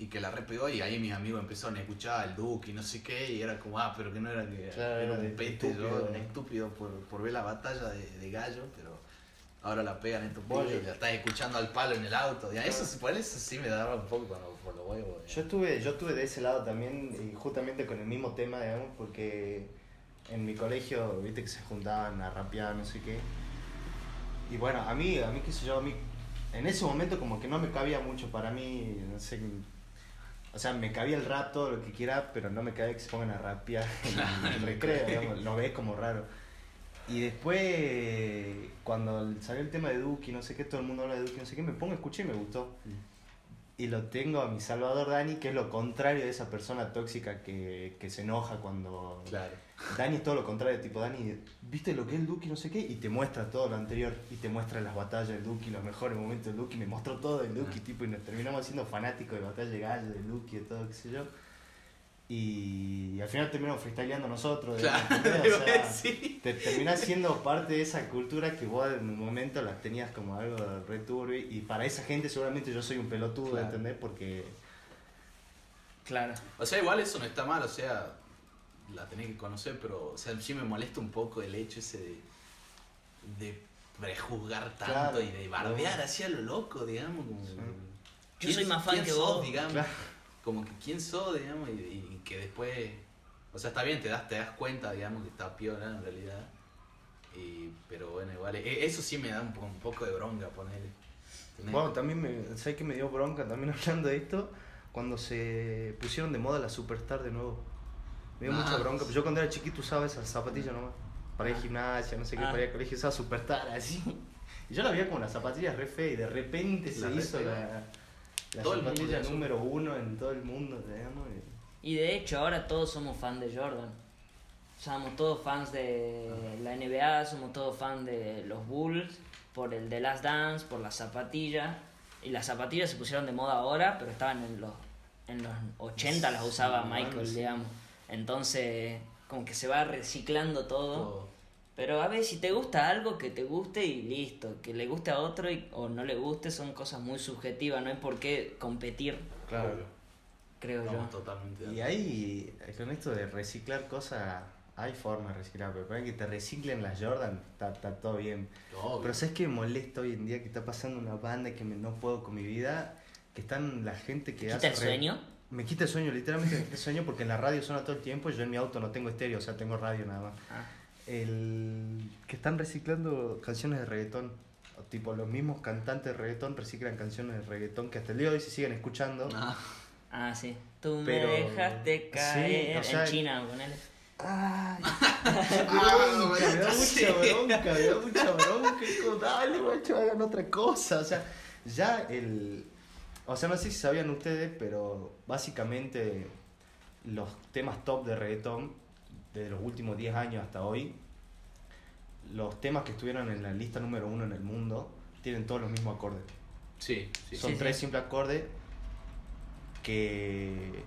y que la repegó y ahí mis amigos empezaron a escuchar al Duki y no sé qué y era como, ah, pero que no era que Claro, era un pete, estúpido. yo, un estúpido por, por ver la batalla de, de gallo, pero ahora la pegan en tu pollo y la estás escuchando al palo en el auto. Ya, eso, por eso sí me daba un poco cuando- por los huevos. Yo estuve, yo estuve de ese lado también, y justamente con el mismo tema, digamos, porque en mi colegio, viste que se juntaban a rapear, no sé qué. Y bueno, a mí, a mí qué sé yo, a mí, en ese momento como que no me cabía mucho para mí, no sé, o sea, me cabía el rap, todo lo que quiera, pero no me cabía que se pongan a rapear en el recreo, digamos, lo ves como raro. Y después, cuando salió el tema de Duki, no sé qué, todo el mundo habla de Duki, no sé qué, me pongo a escuchar y me gustó. Y lo tengo a mi Salvador Dani, que es lo contrario de esa persona tóxica que, que se enoja cuando... Claro. Dani es todo lo contrario, tipo Dani, viste lo que es el Duki, no sé qué, y te muestra todo lo anterior, y te muestra las batallas del Duki, los mejores momentos del Duki, me mostró todo del Duki, Ah. tipo, y nos terminamos siendo fanáticos de batalla de gallo, del Duki, de todo, qué sé yo. Y, al final terminamos freestyleando nosotros, Claro, ¿entendés? O [laughs] sea, sí. te terminás siendo parte de esa cultura que vos en un momento las tenías como algo re turbio, y para esa gente seguramente yo soy un pelotudo, Claro. ¿entendés? Porque... Claro. O sea, igual eso no está mal, o sea, la tenés que conocer, pero o sea, sí me molesta un poco el hecho ese de, de prejuzgar tanto Claro. y de bardear así a lo loco, digamos. Como, Sí. Yo ¿quién- soy más fan que sos, vos. digamos. Claro. Como que quién sos, digamos, y, y que después, o sea, está bien, te das, te das cuenta, digamos, que está piola en realidad. Y, pero bueno, igual, e- eso sí me da un, un poco de bronca, ponerle. Bueno, también me, ¿sabes que me dio bronca también [laughs] hablando de esto? Cuando se pusieron de moda la Superstar de nuevo. Me dio Ah, mucha bronca. sí. Yo cuando era chiquito usaba esas zapatillas nomás. Para ir al gimnasia, no sé qué, Ah. para ir al colegio usaba Superstar así. Y yo la veía como las zapatillas re feas y de repente se La hizo la, la zapatilla de número uno en todo el mundo, digamos. y- Y de hecho ahora todos somos fans de Jordan. Somos todos fans de la NBA, somos todos fans de los Bulls, por el The Last Dance, por las zapatillas. Y las zapatillas se pusieron de moda ahora, pero estaban en los, en los 80 las usaba Sí, Michael, bueno, sí. digamos. Entonces, como que se va reciclando todo. Todo. Pero a ver, si te gusta algo, que te guste y listo. Que le guste a otro y- o no le guste son cosas muy subjetivas, no hay por qué competir, Claro. creo yo. Totalmente Y ahí, con esto de reciclar cosas, hay formas de reciclar, pero para que te reciclen las Jordan, está, está todo bien. Obvio. Pero ¿sabes qué me molesta hoy en día? Que está pasando una banda que me, no puedo con mi vida, que están la gente que ¿Quita hace... el re- sueño? Me quita el sueño, literalmente me quita el sueño porque en la radio suena todo el tiempo y yo en mi auto no tengo estéreo, o sea, tengo radio nada más. Ah. El que están reciclando canciones de reggaetón. Tipo, los mismos cantantes de reggaetón reciclan canciones de reggaetón que hasta el día de hoy se siguen escuchando. Ah, Ah, sí. Tú Pero- me dejaste caer Sí, o sea- en China, ponele. Ay, Ah, [laughs] me da mucha bronca, me da mucha bronca. Es como, dale, macho, hagan otra cosa. O sea, ya el. O sea, no sé si sabían ustedes, pero básicamente los temas top de reggaetón, desde los últimos 10 años hasta hoy, los temas que estuvieron en la lista número uno en el mundo, tienen todos los mismos acordes. sí, sí. Son Sí, tres sí. simples acordes que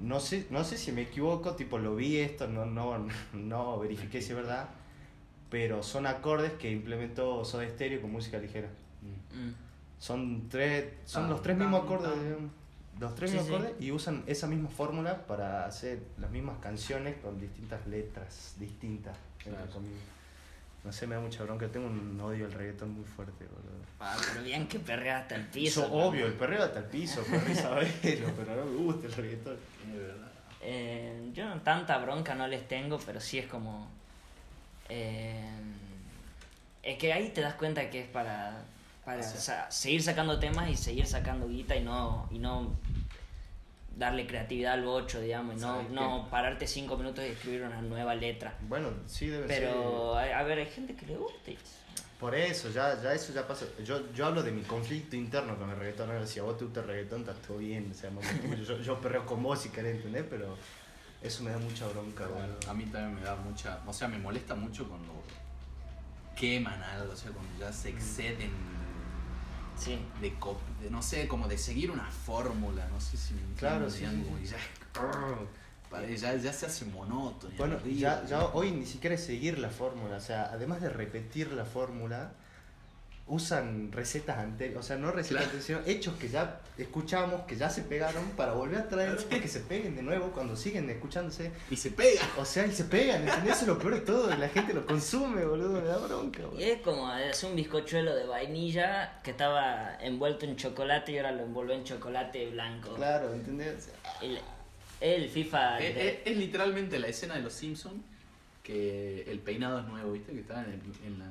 no sé, no sé si me equivoco, tipo lo vi esto, no, no, no verifiqué si es verdad, pero son acordes que implementó Soda Stereo con música ligera. Mm. Son tres, son Tan, los tres tan, mismos acordes, tan. los tres Sí, mismos sí. acordes y usan esa misma fórmula para hacer las mismas canciones con distintas letras distintas. Claro. No sé, me da mucha bronca, tengo un odio al reggaetón muy fuerte, boludo. Ah, pero bien que perrea hasta el piso. Eso, obvio, el perreo hasta el piso, perreo sabelo, [laughs] pero no me gusta el reggaetón. Es verdad. Eh, yo no tanta bronca no les tengo, pero sí es como... eh, es que ahí te das cuenta que es para, para O sea- seguir sacando temas y seguir sacando guita y no, y no darle creatividad al bocho, digamos, y no, ¿Sabes no qué? pararte cinco minutos y escribir una nueva letra. Bueno, sí debe Pero, a, a ver, hay gente que le gusta. y- ser. Por eso, ya, ya eso ya pasa. Yo, yo hablo de mi conflicto interno con el reggaetón. Si a vos te gusta el reggaetón, está todo bien. O sea, yo, yo perreo con vos si querés entender, pero eso me da mucha bronca, Bueno, a mí también me da mucha, o sea, me molesta mucho cuando queman algo, o sea, cuando ya se exceden Sí. de, de, no sé, como de seguir una fórmula, no sé si me entiendes, Claro, sí, sí, y ya, [laughs] ya, ya se hace monótono. Bueno, ya ya. hoy ni siquiera es seguir la fórmula. O sea, además de repetir la fórmula, usan recetas anteriores, o sea, no recetas Claro. anteriores, sino hechos que ya escuchamos, que ya se pegaron, para volver a traer que se peguen de nuevo cuando siguen escuchándose. Y se pega. O sea, y se pegan, ¿entendés? Eso es lo peor de todo, y la gente lo consume, boludo, me da bronca, Y boludo. es como hacer un bizcochuelo de vainilla que estaba envuelto en chocolate y ahora lo envolvió en chocolate blanco. Claro, ¿entendés? El, el FIFA. Es, de- es- es literalmente la escena de los Simpsons que el peinado es nuevo, ¿viste? Que estaban en, en la,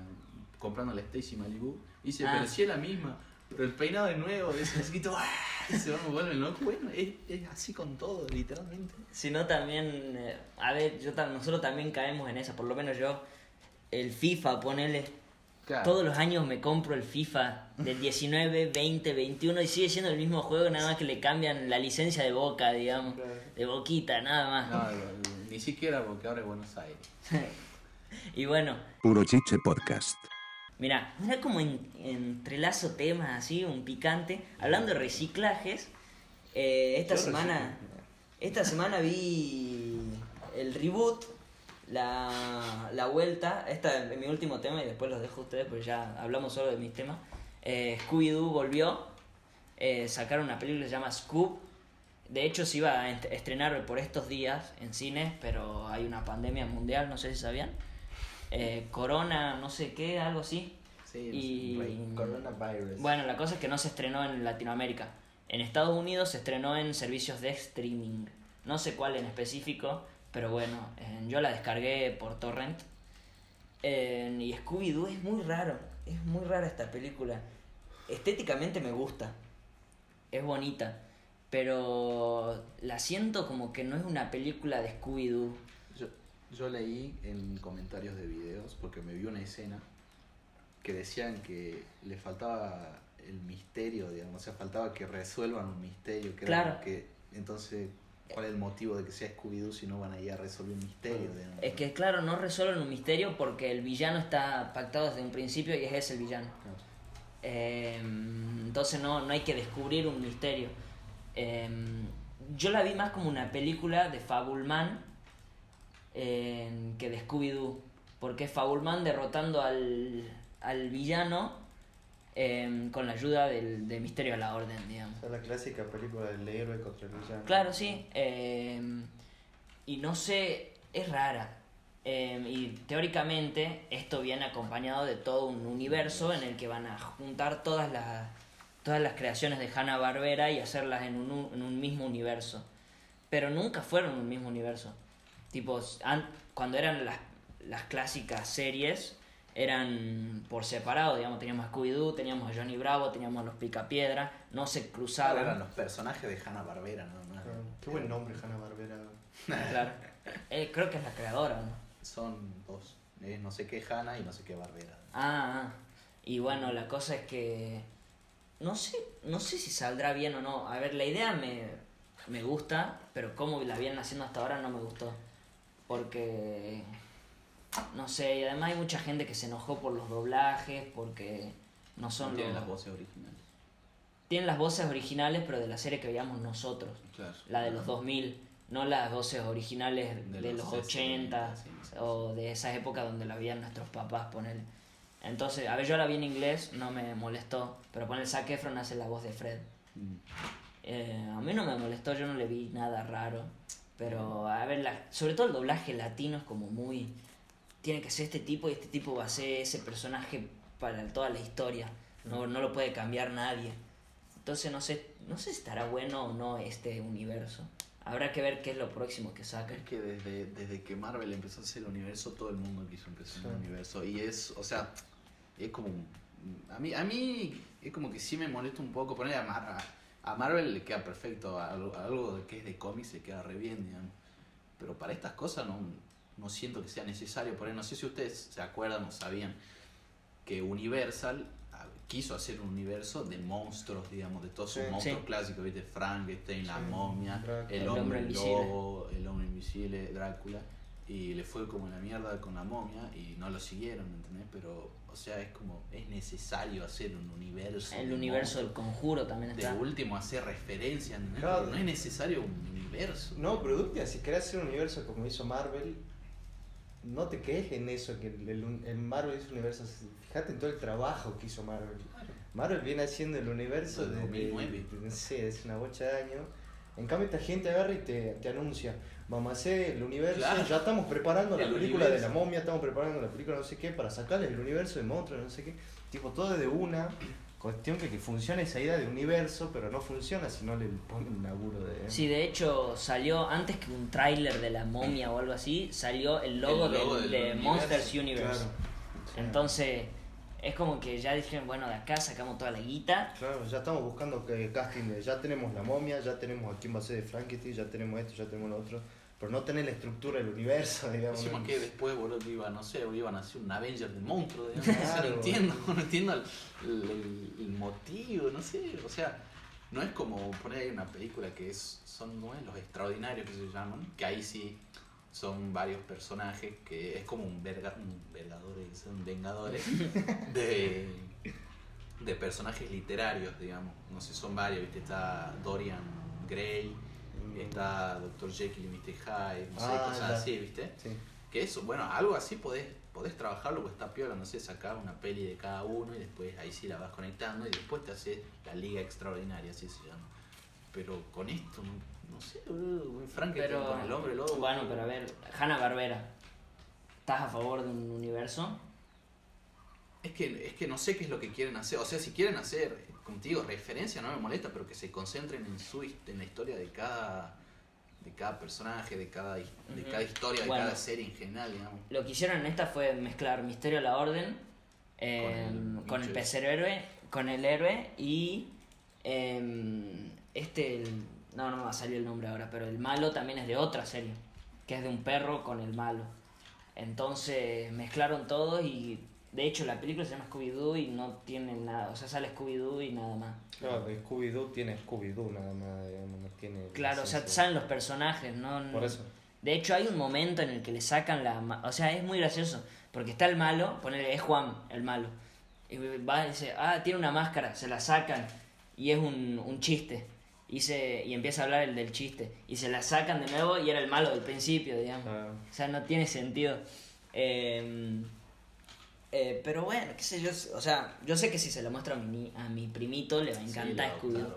comprando la Stacy Malibu. Y dice, Ah. pero si es la misma. Pero el peinado es nuevo, y ese chiquito, ¡ah! y se van vuelven locos. Bueno, es, es así con todo, literalmente. Si no, también. eh, a ver, yo, nosotros también caemos en esa. Por lo menos yo. El FIFA, ponele. Claro. Todos los años me compro el FIFA del 19, 20, 21 y sigue siendo el mismo juego, nada más que le cambian la licencia de boca, digamos. Claro. De boquita, nada más. No, no, ni siquiera porque ahora es Buenos Aires. [laughs] Y bueno, Puro Chiche Podcast. Mira, mira como en, entrelazo temas así, un picante. Hablando de reciclajes, eh, esta Yo semana esta semana vi el reboot, la, la vuelta. Esta es mi último tema y después los dejo a ustedes porque ya hablamos solo de mis temas. Eh, Scooby-Doo volvió, eh, sacaron una película que se llama Scoop. De hecho, se iba a est- estrenar por estos días en cines, pero hay una pandemia mundial, no sé si sabían. Eh, corona, no sé qué, algo así. Sí, Y- Coronavirus. Bueno, la cosa es que no se estrenó en Latinoamérica. En Estados Unidos se estrenó en servicios de streaming. No sé cuál en específico, pero bueno, eh, yo la descargué por torrent. Eh, y Scooby-Doo es muy raro. Es muy rara esta película. Estéticamente me gusta. Es bonita. Pero la siento como que no es una película de Scooby-Doo. Yo, leí en comentarios de videos, porque me vi una escena, que decían que le faltaba el misterio, digamos, o sea, faltaba que resuelvan un misterio. Que era Claro. que, entonces, ¿cuál es el motivo de que sea Scooby-Doo si no van a ir a resolver un misterio? digamos? Es que claro, no resuelven un misterio porque el villano está pactado desde un principio y es ese el villano. Claro. Eh, entonces no, no hay que descubrir un misterio. Eh, yo la vi más como una película de Fabulman eh, que de Scooby-Doo. Porque es Fabulman derrotando al, al villano eh, con la ayuda del, de Misterio a la Orden, digamos. O sea, la clásica película del héroe contra el villano. Claro, sí. eh, y no sé, es rara. Eh, y teóricamente esto viene acompañado de todo un universo en el que van a juntar todas las, todas las creaciones de Hanna Barbera y hacerlas en un, en un mismo universo. Pero nunca fueron un mismo universo. Tipo, an- cuando eran las, las clásicas series, eran por separado, digamos, teníamos a Scooby-Doo, teníamos a Johnny Bravo, teníamos a los Picapiedra, no se cruzaban. Claro, eran los personajes de Hanna Barbera, nada más. Claro. Qué buen nombre, Hanna Barbera. [laughs] Claro. Eh, creo que es la creadora, ¿no? Son dos. Es no sé qué Hanna y no sé qué Barbera. Ah, ah. y bueno, la cosa es que no sé, no sé si saldrá bien o no. A ver, la idea me, me gusta, pero cómo la vienen haciendo hasta ahora no me gustó. Porque no sé, y además hay mucha gente que se enojó por los doblajes, porque no son No tienen los- las voces originales. tienen las voces originales, pero de la serie que veíamos nosotros, Claro. la de los 2000, no las voces originales de, De los, los 80 60, sí, sí, sí. o de esas épocas donde la veían nuestros papás, poner. Entonces, a ver, yo la vi en inglés, no me molestó, pero poner Zac Efron hace la voz de Fred. Mm. Eh, a mí no me molestó, yo no le vi nada raro. Pero, a ver, la- sobre todo el doblaje latino es como muy... Tiene que ser este tipo y este tipo va a ser ese personaje para toda la historia. No, no lo puede cambiar nadie. Entonces no sé, no sé si estará bueno o no este universo. Habrá que ver qué es lo próximo que saca. Es que desde, desde que Marvel empezó a hacer el universo, todo el mundo quiso empezar Sí. el universo. Y es, o sea, es como. A mí, a mí es como que sí me molesta un poco poner a, Mar- a, Marvel le queda perfecto, a algo, a algo que es de cómics le queda re bien, digamos. Pero para estas cosas no, no siento que sea necesario. Por ahí no sé si ustedes se acuerdan o sabían que Universal ah, quiso hacer un universo de monstruos, digamos, de todos sus Sí. monstruos Sí. clásicos, ¿viste? Frankenstein, la momia, Drácula. el El hombre, lobo, el hombre invisible, Drácula. Y le fue como la mierda con la momia y no lo siguieron, ¿entendés? Pero, o sea, es como, es necesario hacer un universo. El de universo del conjuro también De está. último, hacer referencia, ¿entendés? Claro. Pero no es necesario un universo. No, pero Ductia, si querés hacer un universo como hizo Marvel, no te quedes en eso, que el, el, el Marvel es un universo. Fíjate en todo el trabajo que hizo Marvel. Marvel viene haciendo el universo Desde desde, 2009. de- no sé, es una bocha de años. En cambio, esta gente agarra y te, te anuncia: Vamos a hacer el universo. Claro. Ya estamos preparando la El película de la momia, estamos preparando la película no sé qué, para sacarle el universo de monstruos, no sé qué. Tipo, todo de una. Cuestión que, que funciona esa idea de universo, pero no funciona si no le ponen un laburo de. Sí, de hecho salió antes que un tráiler de la momia o algo así, salió el logo, El logo del- del de universo. Monsters Universe. Claro. Entonces, es como que ya dijeron, bueno, de acá sacamos toda la guita. Claro, ya estamos buscando que casting de, ya tenemos la momia, ya tenemos a quién va a ser de Frankenstein, ya tenemos esto, ya tenemos lo otro, pero no tener la estructura del universo, [laughs] digamos. ¿no? que después, boludo, que iba, no sé, iban a hacer un Avenger de monstruo, digamos, no, sé, Claro. no entiendo, [laughs] no entiendo el, el- el motivo, no sé, o sea, no es como poner ahí una película que es, son ¿no es? los extraordinarios que se llaman, que ahí sí son varios personajes, que es como un, verga, un vergadores, son vengadores [laughs] de, de personajes literarios, digamos, no sé, son varios, viste, está Dorian Gray, está Dr. Jekyll y Mr. Hyde, no sé, Ah, cosas ya. así, viste. Sí. Que eso, bueno, algo así podés, podés trabajarlo, pues está piola, no sé, sacar una peli de cada uno y después ahí sí la vas conectando y después te haces la liga extraordinaria, así se llama. Pero con esto, no, no sé, boludo, un Frankenstein Pero, con el hombre lobo. bueno, pero a ver, Hanna Barbera, ¿estás a favor de un universo? Es que, es que no sé qué es lo que quieren hacer. O sea, si quieren hacer, contigo, referencia, no me molesta, pero que se concentren en su en la historia de cada de cada personaje, de cada, de cada historia, de cada serie en general, digamos. Lo que hicieron en esta fue mezclar Misterio a la Orden eh, Con el con el héroe, con el héroe y em, este, el- no, no me va a salir el nombre ahora, pero el malo también es de otra serie, que es de un perro con el malo. Entonces mezclaron todo y de hecho la película se llama Scooby-Doo y no tiene nada, o sea, sale Scooby-Doo y nada más. De Scooby-Doo tiene Scooby-Doo nada más, digamos, no tiene... Claro, o sea, salen los personajes, no... Por eso. De hecho, hay un momento en el que le sacan la... O sea, es muy gracioso. Porque está el malo, ponele, es Juan, el malo. Y va y dice, ah, tiene una máscara, se la sacan. Y es un, un chiste. Y, se, y empieza a hablar el del chiste. Y se la sacan de nuevo y era el malo del principio, digamos. O sea, no tiene sentido. Eh, eh, pero bueno, qué sé yo. O sea, yo sé que si se lo muestro a mi, a mi primito le va a Sí, encantar obvio.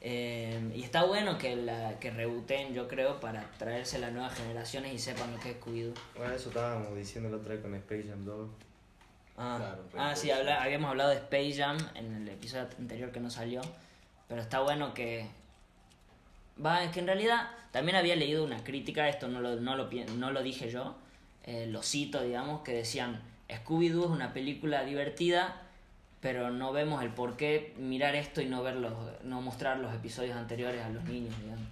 Eh, y está bueno que la que rebooten, yo creo, para traerse las nuevas generaciones y sepan lo que es Scooby-Doo. Bueno, eso estábamos diciendo la otra vez con Space Jam 2. Ah, Claro, ah sí, habla- habíamos hablado de Space Jam en el episodio anterior que no salió. Pero está bueno que. Va, es que en realidad también había leído una crítica, esto no lo, no lo, no lo dije yo, eh, lo cito, digamos, que decían: Scooby-Doo es una película divertida, pero no vemos el por qué mirar esto y no, ver los, no mostrar los episodios anteriores a los niños, digamos.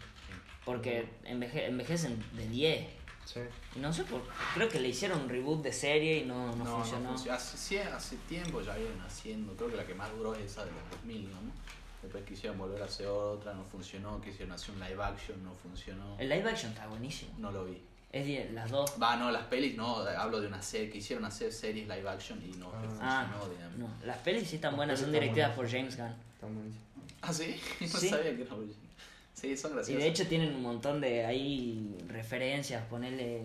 Porque enveje- envejecen de 10. Sí. Y no sé por creo que le hicieron un reboot de serie y no, no, No, funcionó. no. Hace, hace tiempo ya vienen haciendo, creo que la que más duró es esa de los 2000, digamos. Después quisieron volver a hacer otra, no funcionó, quisieron hacer un live action, no funcionó. El live action está buenísimo. No lo vi. Es las dos. Va, no, las pelis, no, hablo de una serie, quisieron hacer series live action y no Ah, funcionó, digamos. no. Las pelis sí están Las buenas, son están buenas. por James Gunn. Está buenísimo. Ah, sí, [laughs] no Sí. sabía que era original. Sí, son Y graciosas. de hecho tienen un montón de ahí referencias, ponerle...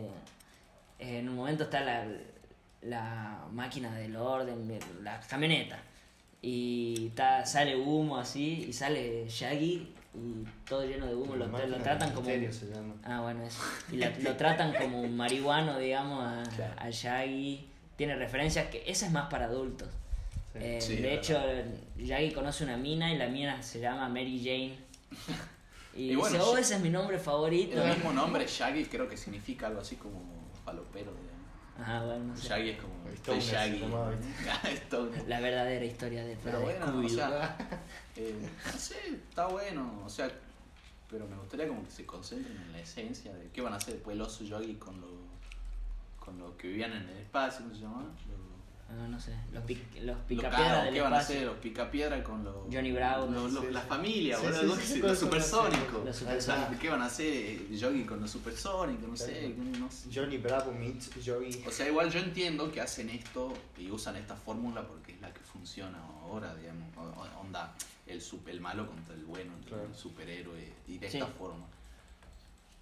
En un momento está la, la máquina del orden, de la camioneta. Y está, sale humo así, y sale Shaggy y todo lleno de humo. Lo, lo tratan como... se llama. Ah, bueno, eso. Y la- lo tratan como un marihuano, digamos, a, Claro. a Shaggy. Tiene referencias que esa es más para adultos. Sí. Eh, Sí, de hecho, Shaggy conoce una mina y la mina se llama Mary Jane. Y, [laughs] Y dice, oh, ese es mi nombre favorito. El mismo nombre, Shaggy, creo que significa algo así como digamos. Ajá, bueno, no sé. Shaggy es como Shaggy. llamaba. [laughs] La verdadera historia detrás Pero de bueno, o sea, eh, no sé, está bueno, o sea, pero me gustaría como que se concentren en la esencia de qué van a hacer después el oso yogi con los con los que vivían en el espacio, ¿cómo se llama? Ah, no sé, los, pic, los picapiedras del ¿Qué van a hacer los picapiedra con los Johnny Bravo, los- los- sí, la sí. familia, Sí, boludo, sí, los, supersónicos. Los supersónicos. ¿Qué van a hacer yogi con los supersónicos? No sé, no sé. Johnny Bravo meets Joey. O sea, igual yo entiendo que hacen esto y usan esta fórmula porque es la que funciona ahora, digamos. Onda, el, sup- el malo contra el bueno, Claro. el superhéroe y de Sí. esta forma.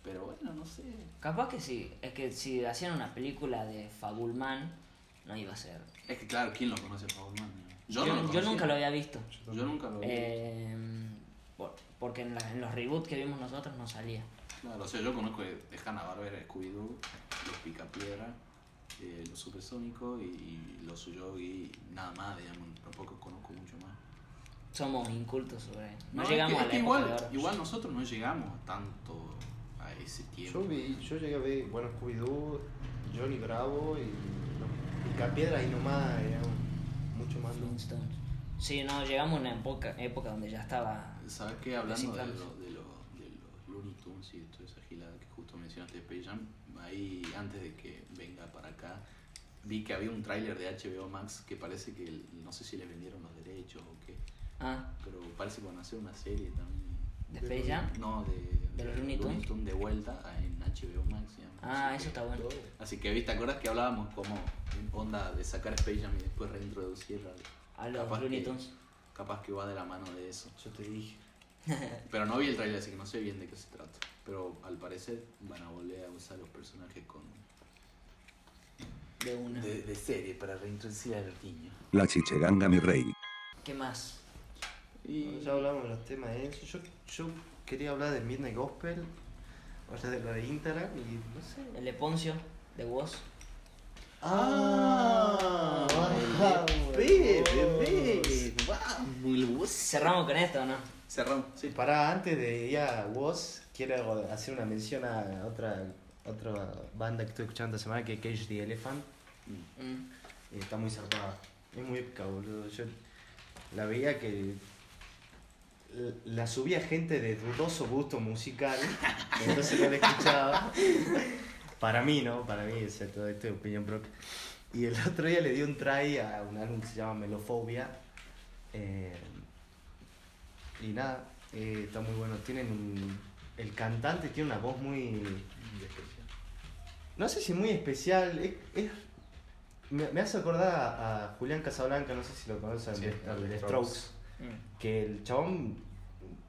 Pero bueno, no sé. Capaz que sí, es que si hacían una película de Fabulman, no iba a ser. Es que claro, ¿quién lo conoce a Fabulman? Yo, no lo yo nunca lo había visto. Yo nunca lo vi. Eh, por- porque en, la- en los reboots que vimos nosotros no salía. Claro, o sea, yo conozco de, de Hanna-Barbera, Scooby-Doo, Los Picapiedra, eh, Los Supersónicos y, y Los Suyogi, nada más, digamos, tampoco conozco mucho más. Somos incultos sobre. No, es llegamos que- a es la que época igual, de oro. igual nosotros no llegamos tanto a ese tiempo. Yo, vi, yo llegué a ver, bueno, Scooby-Doo, Johnny Bravo y Picapiedra y nomás era un- mucho más. ¿no? Flintstones. Sí, no, llegamos a una época, época donde ya estaba. ¿Sabes qué? Hablando de, Reciclando. lo- de, lo- de los Looney Tunes y de toda esa gilada que justo mencionaste de Space Jam, ahí antes de que venga para acá, vi que había un tráiler de HBO Max que parece que, no sé si les vendieron los derechos o qué, Ah, pero parece que van a hacer una serie también. De Space Jam. No, de, ¿De los Looney Tunes? de vuelta en HBO Max. Ah, Así eso que- está bueno. Así que, ¿viste? ¿Te acuerdas que hablábamos como en onda de sacar Space Jam y después reintroducir al- A los capaz Looney que- Tunes. Capaz que va de la mano de eso. Yo te dije. [laughs] Pero no vi el trailer, así que no sé bien de qué se trata. Pero al parecer van a volver a usar los personajes con De una. de, de serie para reintroducir al niño. La chicheganga mi rey. ¿Qué más? Y Ya hablamos de los temas de eso. Yo, yo quería hablar de Midnight Gospel, o sea, de lo de Instagram y no sé. El Eponcio de Woz. Ah, Pepe, Pepe, vamos. Cerramos con esto, ¿no? Cerramos, sí. Para antes de ir a Woz, quiero hacer una mención a otra, otra banda que estoy escuchando esta semana que es Cage the Elephant. Mm. Y está muy zarpada. Es muy épica, boludo. Yo la veía que la subía gente de dudoso gusto musical, [laughs] entonces no la escuchaba. Para mí, ¿no? Para mí, o sea, todo esto es opinión propia. Y el otro día le di un try a un álbum que se llama Melofobia. eh, y nada, eh, está muy bueno. Tienen un- el cantante tiene una voz muy no sé si muy especial, es, es- me, me hace acordar a, a Julián Casablanca, no sé si lo conocen, Sí, de Strokes, Mm. que el chabón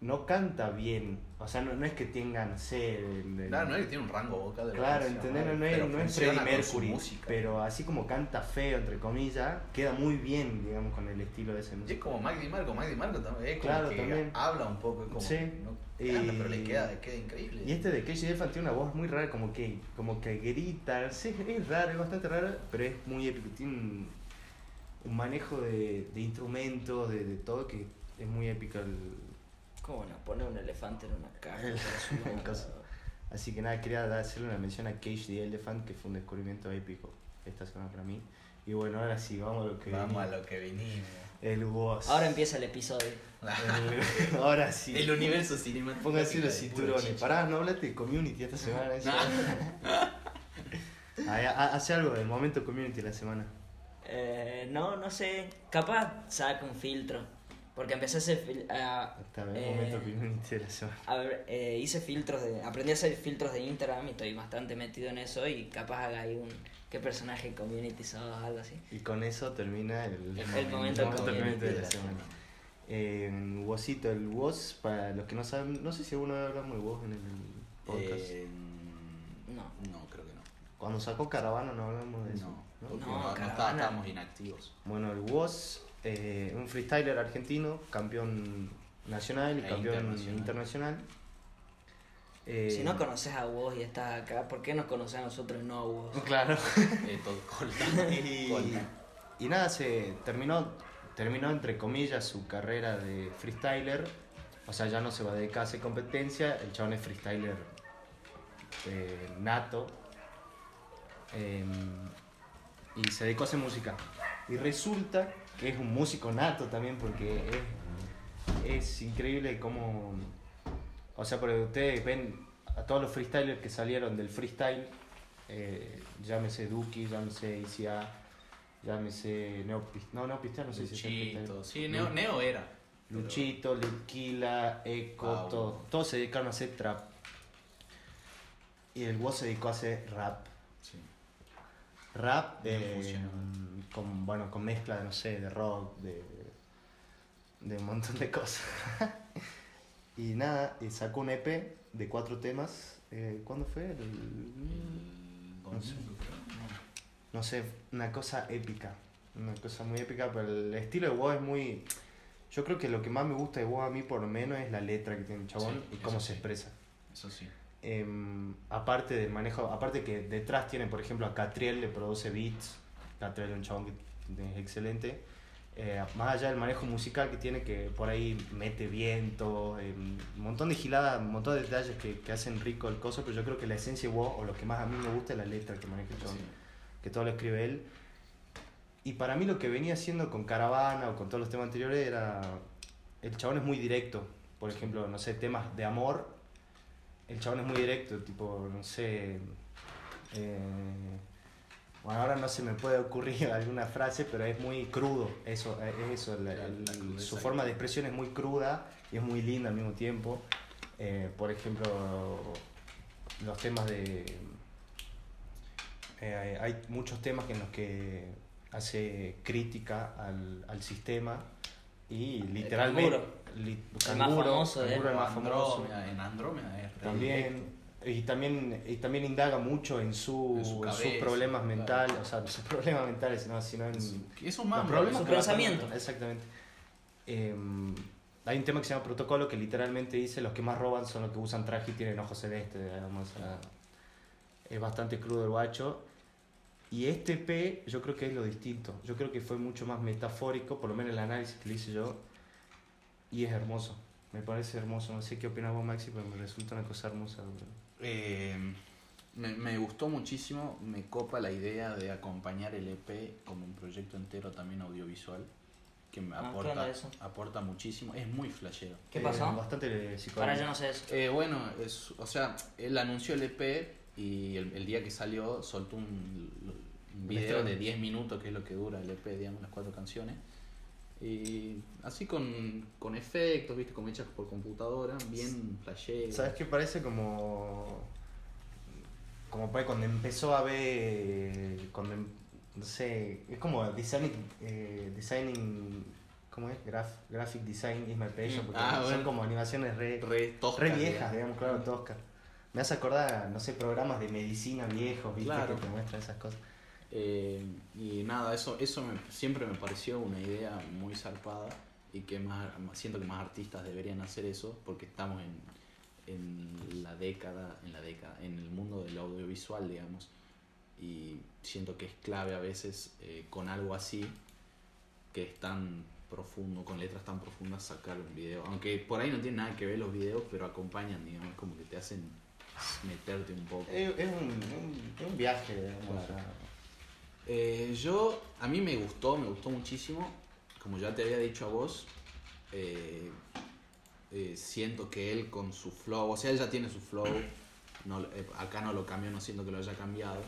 no canta bien, o sea, no, no es que tengan sed. Claro, no es que tiene un rango vocal de Claro, ¿entendés? No, ¿no? es, no es Freddie Mercury, pero así como canta feo, entre comillas, queda muy bien, digamos, con el estilo de ese Y es músico. como Mike Di Marco, Mike Di Marco también es como Claro, que también. habla un poco, como Sí. no Y- canta, pero le queda, queda increíble. Y este de Elephant tiene una voz muy rara, como que, como que grita, sí, es raro, es bastante raro, pero es muy épico, tiene un, manejo de, de instrumentos, de, de todo, que es muy épico. el- ¿Cómo no? Poner un elefante en una caja. [laughs] Así que nada, quería hacerle una mención a Cage the Elephant, que fue un descubrimiento épico esta semana para mí. Y bueno, ahora sí, vamos a lo que Vamos a lo que vinimos. El voz. Ahora empieza el episodio. El- [laughs] ahora sí. El universo cinematográfico. Pónganse los cinturones. Pará, no hablaste de community esta semana. [laughs] Hace algo del momento community la semana. Eh, no, no sé. Capaz saca un filtro. Porque empecé a hacer. fil- a- eh, momento de la semana. a ver, eh, hice filtros de. Aprendí a hacer filtros de Instagram y estoy bastante metido en eso. Y capaz haga ahí un. ¿Qué personaje community sos? Algo así. Y con eso termina el, El momento community de la semana. Eh, Wozito, el Woz, para los que no saben, no sé si alguna vez hablamos de Woz en el podcast. Eh, No. No, creo que no. Cuando sacó Caravana no hablamos de eso. No, ¿no? No, no, no está- estábamos inactivos. Bueno, el Woz, eh, un freestyler argentino, campeón nacional y E campeón internacional. internacional. Eh, Si no conoces a vos y estás acá, ¿por qué nos conoces a nosotros y no a vos? [laughs] Claro. Eh, todo colta. y, Colta. y nada, se terminó, terminó entre comillas su carrera de freestyler. O sea, ya no se va a dedicar a hacer competencia. El chabón es freestyler eh, nato. Y se dedicó a hacer música. Y resulta que es un músico nato también porque es, es increíble cómo... O sea, porque ustedes ven a todos los freestylers que salieron del freestyle, eh, llámese Duki, llámese ICA, llámese Neo Pist- no, Neo Pistea, no sé si es Luchito. Sí, Neo, Neo era. pero- Luchito, Litquila, Eco, Pau. todo- todos se dedicaron a hacer trap. Y el Woz se dedicó a hacer rap. Rap eh, con, bueno, con mezcla de, no sé, de rock, de, de un montón de cosas. [laughs] Y nada, y sacó un EP de cuatro temas. eh, ¿Cuándo fue? El- El No sé. 2000, creo. no sé, una cosa épica. Una cosa muy épica, pero el estilo de WoW es muy... Yo creo que lo que más me gusta de WoW a mí por lo menos es la letra que tiene el chabón Sí, y cómo se sí. expresa. Eso sí. Em, aparte del manejo, aparte que detrás tiene, por ejemplo, a Catriel le produce beats. Catriel es un chabón que es excelente. Eh, más allá del manejo musical que tiene, que por ahí mete viento, em, un montón de giladas, un montón de detalles que, que hacen rico el coso, pero yo creo que la esencia de WoW, o lo que más a mí me gusta, es la letra que maneja el chabón Sí. que todo lo escribe él. Y para mí lo que venía haciendo con Caravana o con todos los temas anteriores era... El chabón es muy directo. Por ejemplo, no sé, temas de amor. El chabón es muy directo, tipo, no sé... eh, bueno, ahora no se me puede ocurrir [laughs] alguna frase, pero es muy crudo. Eso, es eso. la- La- su forma de expresión es muy cruda y es muy linda al mismo tiempo. Eh, por ejemplo, los temas de... Eh, hay muchos temas en los que hace crítica al, al sistema y literalmente... Canguro. El más famoso en Andrómeda es directo. También, y también, y también indaga mucho en, su, En su en sus problemas claro. mentales, o sea, sus [laughs] problemas mentales, no, sino en Es- Es un mambo. problemas Su pensamiento. Exactamente. Em, hay un tema que se llama Protocolo que literalmente dice los que más roban son los que usan traje y tienen ojos celestes, digamos. o sea, es bastante crudo el guacho. Y este P yo creo que es lo distinto. Yo creo que fue mucho más metafórico, por lo menos el análisis que le hice yo. Y es hermoso. Me parece hermoso. No sé qué opinas vos, Maxi, pero me resulta una cosa hermosa. bro. Eh, me, me gustó muchísimo, me copa la idea de acompañar el EP como un proyecto entero también audiovisual, que me Ah, ¿qué aporta, aporta muchísimo, es muy flashero. ¿Qué Eh, pasó? bastante Ahora yo no sé eso. Eh, bueno, es, o sea, él anunció el EP y el, el día que salió soltó un, un video de 10 minutos, que es lo que dura el EP, digamos, las cuatro canciones. Y así con, con efectos, viste, como hechas por computadora, bien flashero. ¿Sabes qué parece como. Como cuando empezó a ver. Cuando. em- No sé. Es como designing. eh, designing ¿Cómo es? Graph, graphic design is my passion. Mm, Porque ah, son bueno. como animaciones re, Re toscas, re viejas, digamos. digamos, claro, toscas. Me hace acordar, no sé, programas de medicina viejos, ¿viste? Claro. Que te muestran esas cosas. Eh, y nada, eso, eso me- siempre me pareció una idea muy zarpada y que más, siento que más artistas deberían hacer eso porque estamos en, en la década, en la década, en el mundo del audiovisual, digamos, y siento que es clave a veces eh, con algo así que es tan profundo, con letras tan profundas sacar un video, aunque por ahí no tiene nada que ver los videos, pero acompañan, digamos, como que te hacen meterte un poco. Es, es un, un- es un viaje, digamos. o Claro. sea, Eh, yo, a mí me gustó, me gustó muchísimo. Como ya te había dicho a vos, eh, eh, siento que él con su flow, o sea, él ya tiene su flow, no, eh, acá no lo cambió, no siento que lo haya cambiado,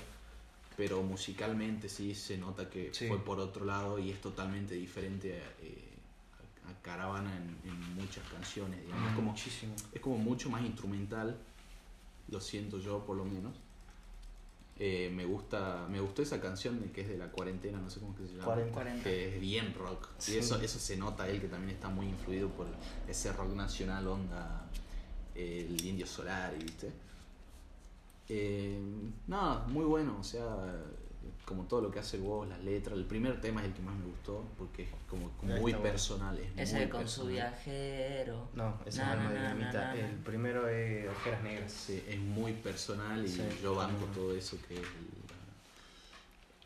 pero musicalmente sí se nota que Sí. fue por otro lado y es totalmente diferente a, a Caravana en, en muchas canciones, digamos. Es como, muchísimo. es como mucho más instrumental, lo siento yo por lo menos. Eh, me gusta me gustó esa canción de que es de la cuarentena, no sé cómo es que se llama. 40. 40. Que es bien rock. Sí. Y eso, eso se nota él que también está muy influido por ese rock nacional onda eh, el Indio Solar, ¿viste? Eh, nada, muy bueno, o sea, como todo lo que hace vos, las letras. El primer tema es el que más me gustó porque es como, muy bueno. personal. Es Ese muy con su personal. viajero. No, ese Na, es alma na, na. El primero es Ojeras Negras. Sí, es muy personal y Sí, yo banco todo eso que es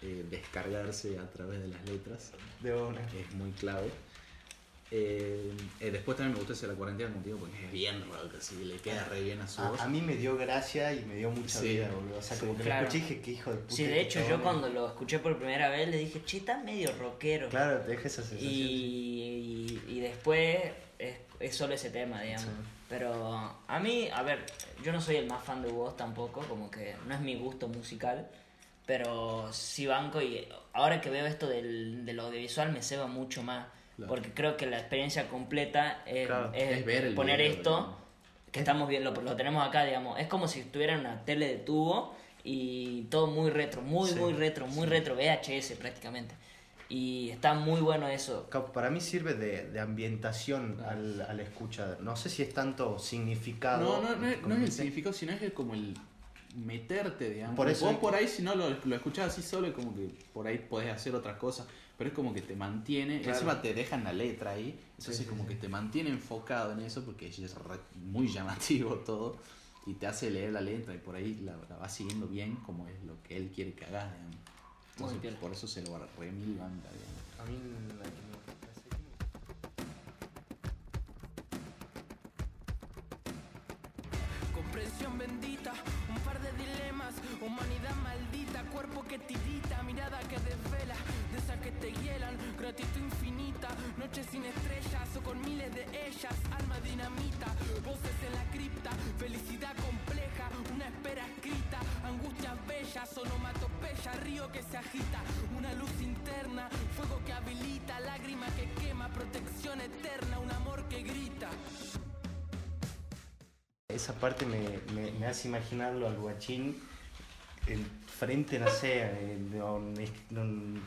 el, eh, descargarse a través de las letras. De una. es muy clave. Eh, eh, después también me gusta ese de la cuarentena contigo porque es bien rock, así le queda re bien a su voz. A, a mí me dio gracia y me dio mucha Sí. vida, boludo. O sea, como que Claro. lo escuché y dije, qué hijo de puta. Sí, de hecho yo chabón". cuando lo escuché por primera vez le dije, che, está medio rockero. Claro, te deja esa sensación. Y, y, y después es, es solo ese tema, digamos. Sí. Pero a mí, a ver, yo no soy el más fan de vos tampoco, como que no es mi gusto musical, pero sí banco y ahora que veo esto del, del audiovisual me ceba mucho más, Claro. porque creo que la experiencia completa es, Claro. es Es ver el poner video, esto, digamos. que estamos viendo, lo, lo tenemos acá, digamos, es como si estuviera en una tele de tubo y todo muy retro, muy, Sí, muy retro, muy retro, VHS prácticamente. Y está muy bueno eso. Para mí sirve de, de ambientación al, al escuchar. No sé si es tanto significado. No, no, no, es- no es el significado, sino es el- como el meterte, digamos. Por eso Vos es- por ahí, si no lo, lo escuchás así solo, es como que por ahí podés hacer otras cosas, pero es como que te mantiene, Claro. encima te dejan la letra ahí, entonces Sí, sí, como sí. que te mantiene enfocado en eso porque es re- muy llamativo [laughs] todo y te hace leer la letra y por ahí la, la vas siguiendo bien como es lo que él quiere que hagas. Entonces, por eso se lo re mil banca, digamos. A mí la que humanidad maldita, cuerpo que tirita, mirada que desvela, de esas que te hielan, gratitud infinita, noches sin estrellas o con miles de ellas, alma dinamita, voces en la cripta, felicidad compleja, una espera escrita, angustias bellas, onomatopeya, río que se agita, una luz interna, fuego que habilita, lágrima que quema, protección eterna, un amor que grita. Esa parte me, me, me hace imaginarlo al guachín en frente, no sé, en un, en un-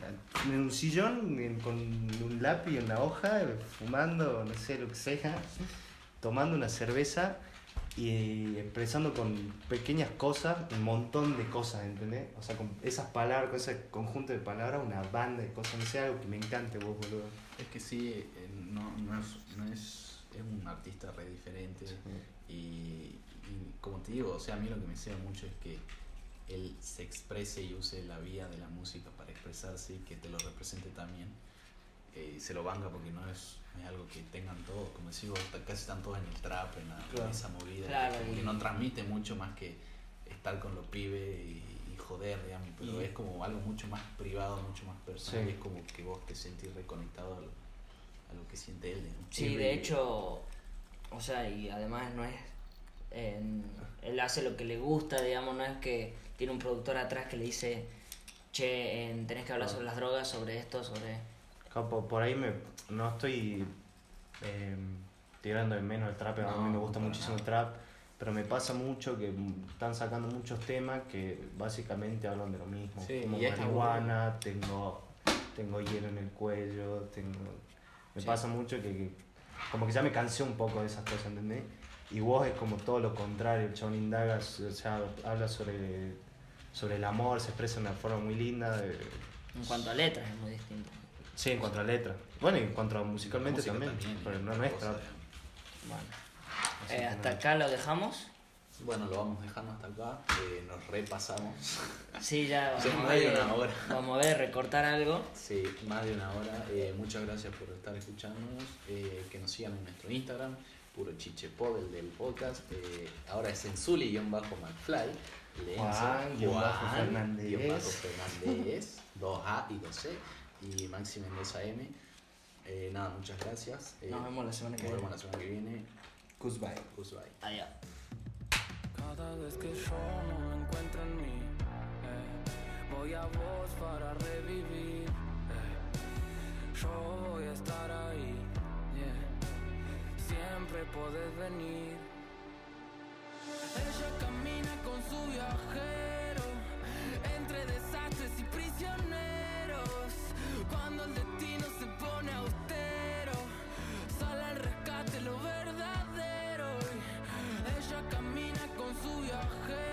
en un sillón con un lápiz una hoja, fumando, no sé, lo que sea, tomando una cerveza y expresando con pequeñas cosas un montón de cosas, ¿entendés? O sea, con esas palabras, con ese conjunto de palabras, una banda de cosas, no sé, algo que me encante vos, boludo. Es que sí, eh, no, no es, no es, es un artista re diferente. Y, y como te digo, o sea, a mí lo que me sea mucho es que él se exprese y use la vía de la música para expresarse y que te lo represente también. Eh, se lo banca porque no es, es algo que tengan todos, como decís vos, casi están todos en el trap, en, la- en esa movida, Claro, que y- no transmite mucho más que estar con los pibes y, y joder, digamos, pero Y- es como algo mucho más privado, mucho más personal, Sí. y es como que vos te sentís reconectado a lo, a lo que siente él. digamos. Sí, de hecho, o sea, y además no es. en- él hace lo que le gusta, digamos, no es que tiene un productor atrás que le dice, che, en- tenés que hablar sobre las drogas, sobre esto, sobre. Capo, por ahí me, no estoy eh, tirando de menos el trap, a mí me gusta muchísimo el trap, pero me pasa mucho que están sacando muchos temas que básicamente hablan de lo mismo. Sí, como marihuana, tengo, tengo hielo en el cuello, tengo... Me Sí. pasa mucho que, que como que ya me cansé un poco de esas cosas, ¿entendés? Y vos es como todo lo contrario, el chabón indaga, o sea, habla sobre, sobre el amor, se expresa de una forma muy linda. de- En cuanto a letras es muy distinto. Sí, en cuanto a letra. Bueno, y en cuanto a musicalmente Música también, pero no, no es trap. Bueno, eh, hasta acá lo dejamos. Bueno, lo vamos dejando hasta acá. eh, nos repasamos. Sí, ya [laughs] vamos a más de ver, una hora. vamos a ver, recortar algo. Sí, más de una hora. Eh, muchas gracias por estar escuchándonos. eh, que nos sigan en nuestro Instagram, puro chichepod, el del podcast. eh, ahora es en Zuli-McFly. Juan, bajo Fernández. guion bajo Fernández, 2A y 2C. Y Maxi Mendoza M. Eh, nada, muchas gracias. eh, Nos vemos la semana que nos viene. vemos la semana que viene. Goodbye. Goodbye. Adiós. Cada vez que yo no me encuentro en mí, eh, voy a vos para revivir. eh, yo voy a estar ahí, yeah, siempre podés venir. Ella camina con su viajero entre desastres y prisioneros. Cuando el destino se pone austero, sale al rescate lo verdadero. Ella camina con su viajero.